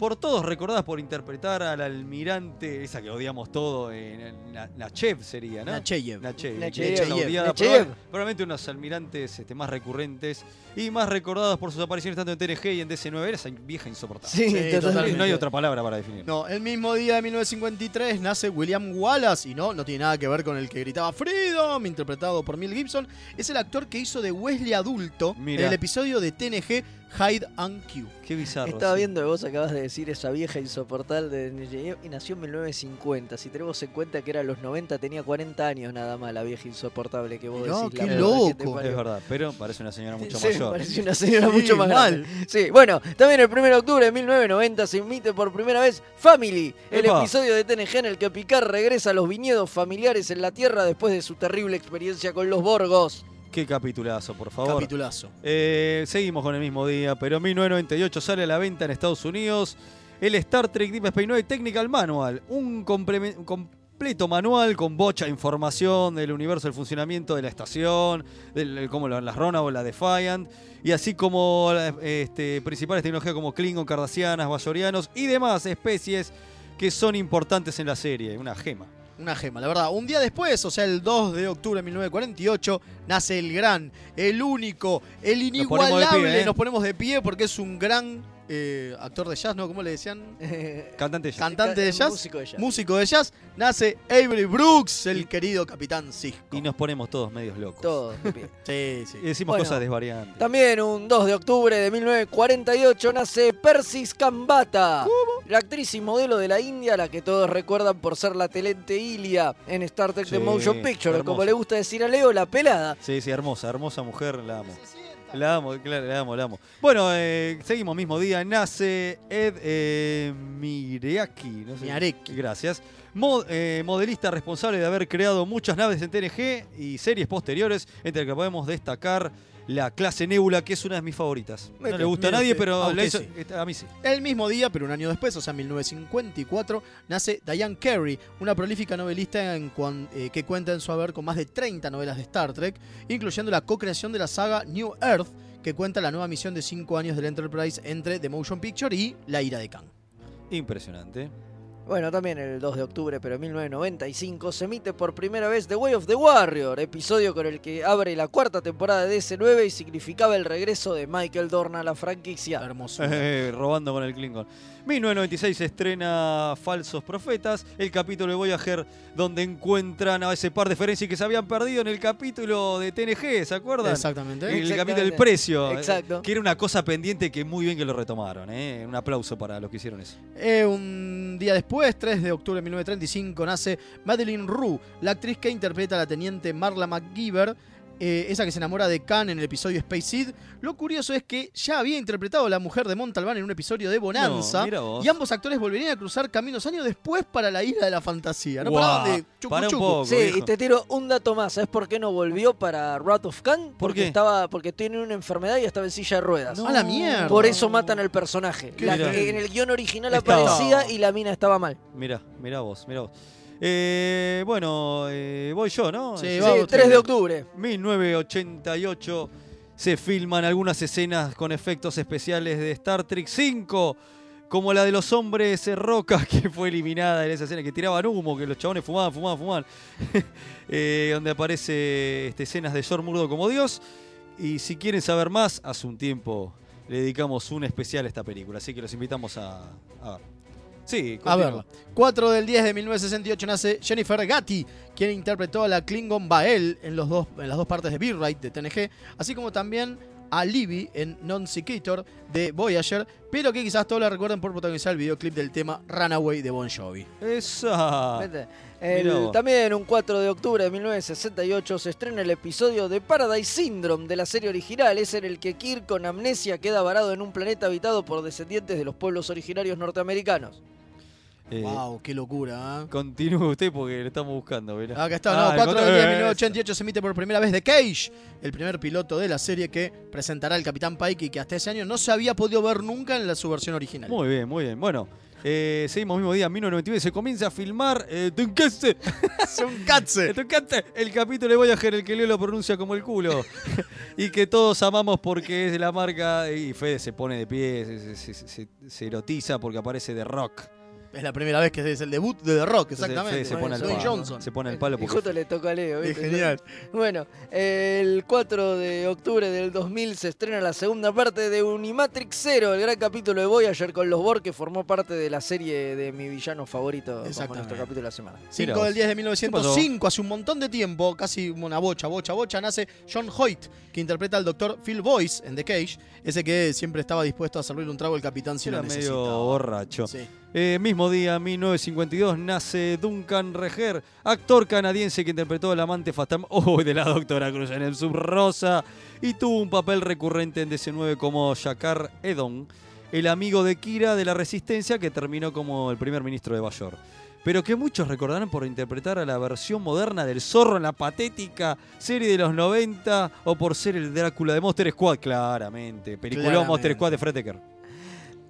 Por todos recordadas por interpretar al almirante, esa que odiamos todo, eh, Na- Nachev sería, ¿no? Nacheyev. Nacheyev. que es odiada, Nacheyev. proba- Probablemente unos almirantes este, más recurrentes y más recordados por sus apariciones tanto en TNG y en DC9. Era esa vieja insoportable. Sí, Sí, totalmente. No hay otra palabra para definir. No, el mismo día de 1953 nace William Wallace, y no, no tiene nada que ver con el que gritaba Freedom, interpretado por Mel Gibson. Es el actor que hizo de Wesley adulto Mira. en el episodio de TNG Hide and Q. Qué bizarro. Estaba sí. viendo que vos acabas de decir esa vieja insoportable de Negeyev y nació en 1950. Si tenemos en cuenta que era los 90, tenía 40 años nada más la vieja insoportable que vos Mirá, decís. qué la verdad loco. parió. Es verdad, pero parece una señora mucho Sí, mayor. Parece una señora Sí, mucho más mal. grande. Sí, bueno, también el 1 de octubre de 1990 se emite por primera vez Family, el Epa. episodio de TNG en el que Picard regresa a los viñedos familiares en la Tierra después de su terrible experiencia con los Borgos. Qué capitulazo, por favor. Capitulazo. Eh, seguimos con el mismo día, pero en 1998 sale a la venta en Estados Unidos el Star Trek Deep Space Nine Technical Manual, un, completo manual con bocha de información del universo, del funcionamiento de la estación, del, como la- las Rona o la Defiant, y así como este, principales tecnologías como Klingon, Cardassianas, Bajorianos y demás especies que son importantes en la serie. Una gema. Una gema, la verdad. Un día después, o sea, el 2 de octubre de 1948, nace el gran, el único, el Nos ponemos de inigualable. pie, ¿eh? Nos ponemos de pie porque es un gran eh, actor de jazz, ¿no? ¿Cómo le decían? Cantante. Cantante de jazz. Músico de jazz. Músico de jazz. Nace Avery Brooks, el querido capitán Cisco. Y nos ponemos todos medios locos. Todo. de pie. Sí, sí. Y decimos Bueno. cosas desvariantes. También un 2 de octubre de 1948 nace Persis Kambata, la actriz y modelo de la India, la que todos recuerdan por ser la telente Ilia en Star Trek The Sí, Motion Picture, hermosa. como le gusta decir a Leo, la pelada. Sí, sí, hermosa, hermosa mujer, la amo. La amo, claro, la amo, la amo. Bueno, eh, seguimos mismo día. Nace Ed eh, Mireaki. No sé. Miareki. Gracias. Eh, modelista responsable de haber creado muchas naves en TNG y series posteriores, entre las que podemos destacar la clase Nebula, que es una de mis favoritas. No le gusta a nadie, A pero usted la hizo- sí. a mí sí. El mismo día, pero un año después, o sea, 1954, nace Diane Carey, una prolífica novelista en cuan- eh, que cuenta en su haber con más de 30 novelas de Star Trek, incluyendo la co-creación de la saga New Earth, que cuenta la nueva misión de 5 años del Enterprise entre The Motion Picture y La Ira de Khan. Impresionante. Bueno, también el 2 de octubre, pero en 1995, se emite por primera vez The Way of the Warrior, episodio con el que abre la cuarta temporada de DC9 y significaba el regreso de Michael Dorn a la franquicia. Hermoso. Eh, robando con el Klingon. 1996 se estrena Falsos Profetas, el capítulo de Voyager donde encuentran a ese par de Ferenci que se habían perdido en el capítulo de TNG, ¿se acuerdan? Exactamente. El Exactamente. capítulo del precio. eh, Exacto. Que era una cosa pendiente que muy bien que lo retomaron. eh. Un aplauso para los que hicieron eso. Eh, un día después, 3 de octubre de 1935, nace Madeline Rue, la actriz que interpreta a la teniente Marla McGeever, eh, esa que se enamora de Khan en el episodio Space Seed. Lo curioso es que ya había interpretado a la mujer de Montalbán en un episodio de Bonanza, No, mira y ambos actores volverían a cruzar caminos años después para la isla de la fantasía. ¿No Guau, paraban de chucu, para un chucu. poco. Sí, viejo. y te tiro un dato más. ¿Sabes por qué no volvió para Wrath of Khan? Porque qué? estaba, porque tiene una enfermedad y estaba en silla de ruedas. A la mierda. Por eso matan al personaje. La que en el guion original Estaba. aparecía y la mina estaba mal. Mirá, mirá vos, mirá vos. Eh, bueno, eh, voy yo, ¿no? Sí, Sí, va usted. 3 de octubre. 1988 se filman algunas escenas con efectos especiales de Star Trek 5, como la de los hombres eh, roca que fue eliminada en esa escena, que tiraban humo, que los chabones fumaban, fumaban, fumaban, Eh, donde aparece este, escenas de George Murdo como Dios. Y si quieren saber más, hace un tiempo le dedicamos un especial a esta película, así que los invitamos a, a ver. Sí, A verla. 4 del 10 de 1968 nace Jennifer Gatti, quien interpretó a la Klingon Bael en, los dos, en las dos partes de Beer de TNG, así como también a Libby en Non-Sequitur de Voyager, pero que quizás todos la recuerden por protagonizar el videoclip del tema Runaway de Bon Jovi. Esa. El- también un 4 de octubre de 1968 se estrena el episodio de Paradise Syndrome de la serie original. Es en el que Kirk con amnesia queda varado en un planeta habitado por descendientes de los pueblos originarios norteamericanos. Eh, wow, qué locura. ¿eh? Continúe usted porque lo estamos buscando, ¿verdad? Acá está, Ah, no, 4 del 10 de eh, 1988 se emite por primera vez The Cage, el primer piloto de la serie que presentará el Capitán Pike y que hasta ese año no se había podido ver nunca en la, su versión original. Muy bien, muy bien. Bueno, eh, seguimos mismo día, 1999, se comienza a filmar eh, Tunkatse. El capítulo de Voyager, el que Leo lo pronuncia como el culo. y que todos amamos porque es de la marca. Y Fede se pone de pie, se, se- se- se- se erotiza porque aparece de rock. Es la primera vez que es el debut de The Rock, exactamente. Fede se pone Dwayne. Johnson. Se pone al palo Y porque. justo le toca a Leo. Es ¿viste? genial. Bueno, el 4 de octubre del 2000 se estrena la segunda parte de Unimatrix Zero, el gran capítulo de Voyager con los Borg que formó parte de la serie de mi villano favorito como nuestro capítulo de la semana. 5 del 10 de ¿Qué 1905, hace un montón de tiempo, casi una bocha, bocha, bocha, nace John Hoyt, que interpreta al doctor Phil Boyce en The Cage, ese que siempre estaba dispuesto a servirle un trago al capitán si Era lo medio necesitaba. borracho. Sí. Eh, mismo día, 1952, nace Duncan Reger, actor canadiense que interpretó al amante fantasma oh, de la doctora Cruz en el Sub Rosa y tuvo un papel recurrente en DC9 como Jakar Edon, el amigo de Kira de la Resistencia que terminó como el primer ministro de Bayor. Pero que muchos recordarán por interpretar a la versión moderna del zorro en la patética serie de los 90 o por ser el Drácula de Monster Squad, claramente. Película. Monster Squad de Fred Decker.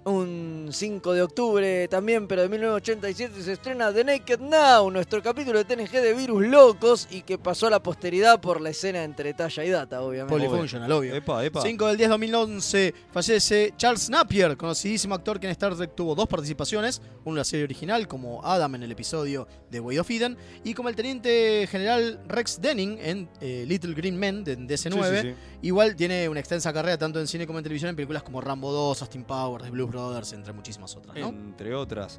Un 5 de octubre también, pero de 1987 se estrena The Naked Now, nuestro capítulo de TNG de virus locos y que pasó a la posteridad por la escena entre Talla y Data, obviamente. Polyfunctional, obvio. Epa, epa. 5 del 10 de 2011 fallece Charles Napier, conocidísimo actor que en Star Trek tuvo dos participaciones, una en la serie original como Adam en el episodio de Way of Eden y como el teniente general Rex Denning en eh, Little Green Men de DC9. Sí, sí, sí. Igual tiene una extensa carrera tanto en cine como en televisión en películas como Rambo 2, Austin Powers, The Blues Brothers, entre muchísimas otras. Entre otras.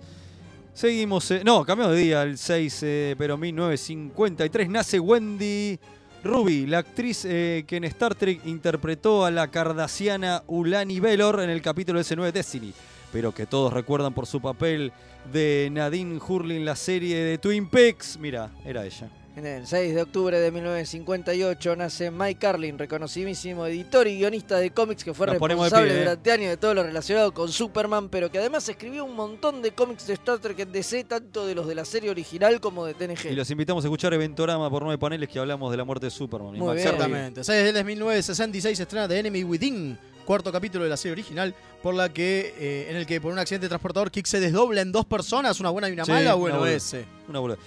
Seguimos, eh, no, cambiamos de día, el 6, eh, pero 1953 nace Wendy Ruby, la actriz eh, que en Star Trek interpretó a la cardasiana Ulani Velor en el capítulo S9 Destiny, pero que todos recuerdan por su papel de Nadine Hurley en la serie de Twin Peaks. Mira, era ella. En el 6 de octubre de 1958 nace Mike Carlin, reconocidísimo editor y guionista de cómics que fue Nos responsable pie, ¿eh? durante años de todo lo relacionado con Superman, pero que además escribió un montón de cómics de Star Trek en DC, tanto de los de la serie original como de TNG. Y los invitamos a escuchar Eventorama por nueve paneles que hablamos de la muerte de Superman. Muy bien. Exactamente. 6 de 1966 se estrena The Enemy Within, cuarto capítulo de la serie original, por la que eh, en el que por un accidente de transportador Kick se desdobla en dos personas, una buena y una Sí, mala. una Bueno, ese. Una boludez.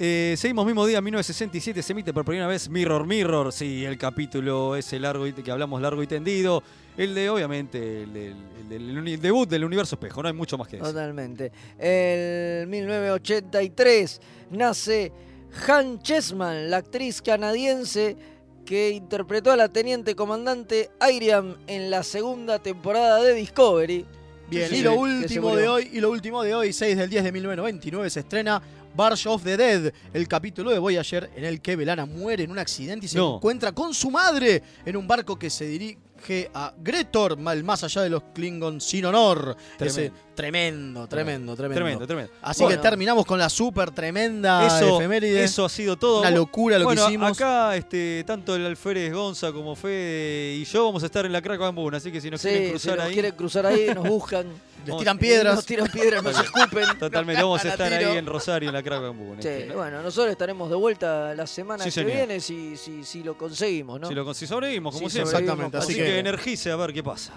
Eh, seguimos mismo día, 1967, se emite por primera vez Mirror Mirror. Sí, el capítulo ese largo y que hablamos largo y tendido. El de, obviamente, el, el el debut del universo espejo. No hay mucho más que decir. Totalmente. En 1983 nace Han Chessman, la actriz canadiense que interpretó a la teniente comandante Iriam en la segunda temporada de Discovery. Bien, Sí, y lo último de hoy, y lo último de hoy, 6 del 10 de 1999, se estrena Barge of the Dead, el capítulo de Voyager en el que Belana muere en un accidente y se No. encuentra con su madre en un barco que se dirige a Gretor, mal más allá de los Klingons sin honor. Tremendo. Ese- tremendo, tremendo, tremendo. Tremendo, tremendo. Así Bueno. que terminamos con la súper tremenda Eso, efeméride. eso ha sido todo. Una locura lo Bueno, que hicimos. Acá, este, tanto el Alférez Gonza como Fede y yo vamos a estar en la Crack Bamboo, así que si nos Sí, quieren si cruzar nos ahí. quieren cruzar ahí, nos buscan. Les tiran piedras. Nos tiran piedras, nos escupen. Totalmente, vamos a estar ahí en Rosario, en la Crack Bamboo. en Sí, este, ¿no? bueno, nosotros estaremos de vuelta la semana Sí, que señor. viene si, si, si lo conseguimos, ¿no? Si, lo, si sobrevivimos, como Si siempre. sobrevivimos, Exactamente, Así, así que, que- energice a ver qué pasa.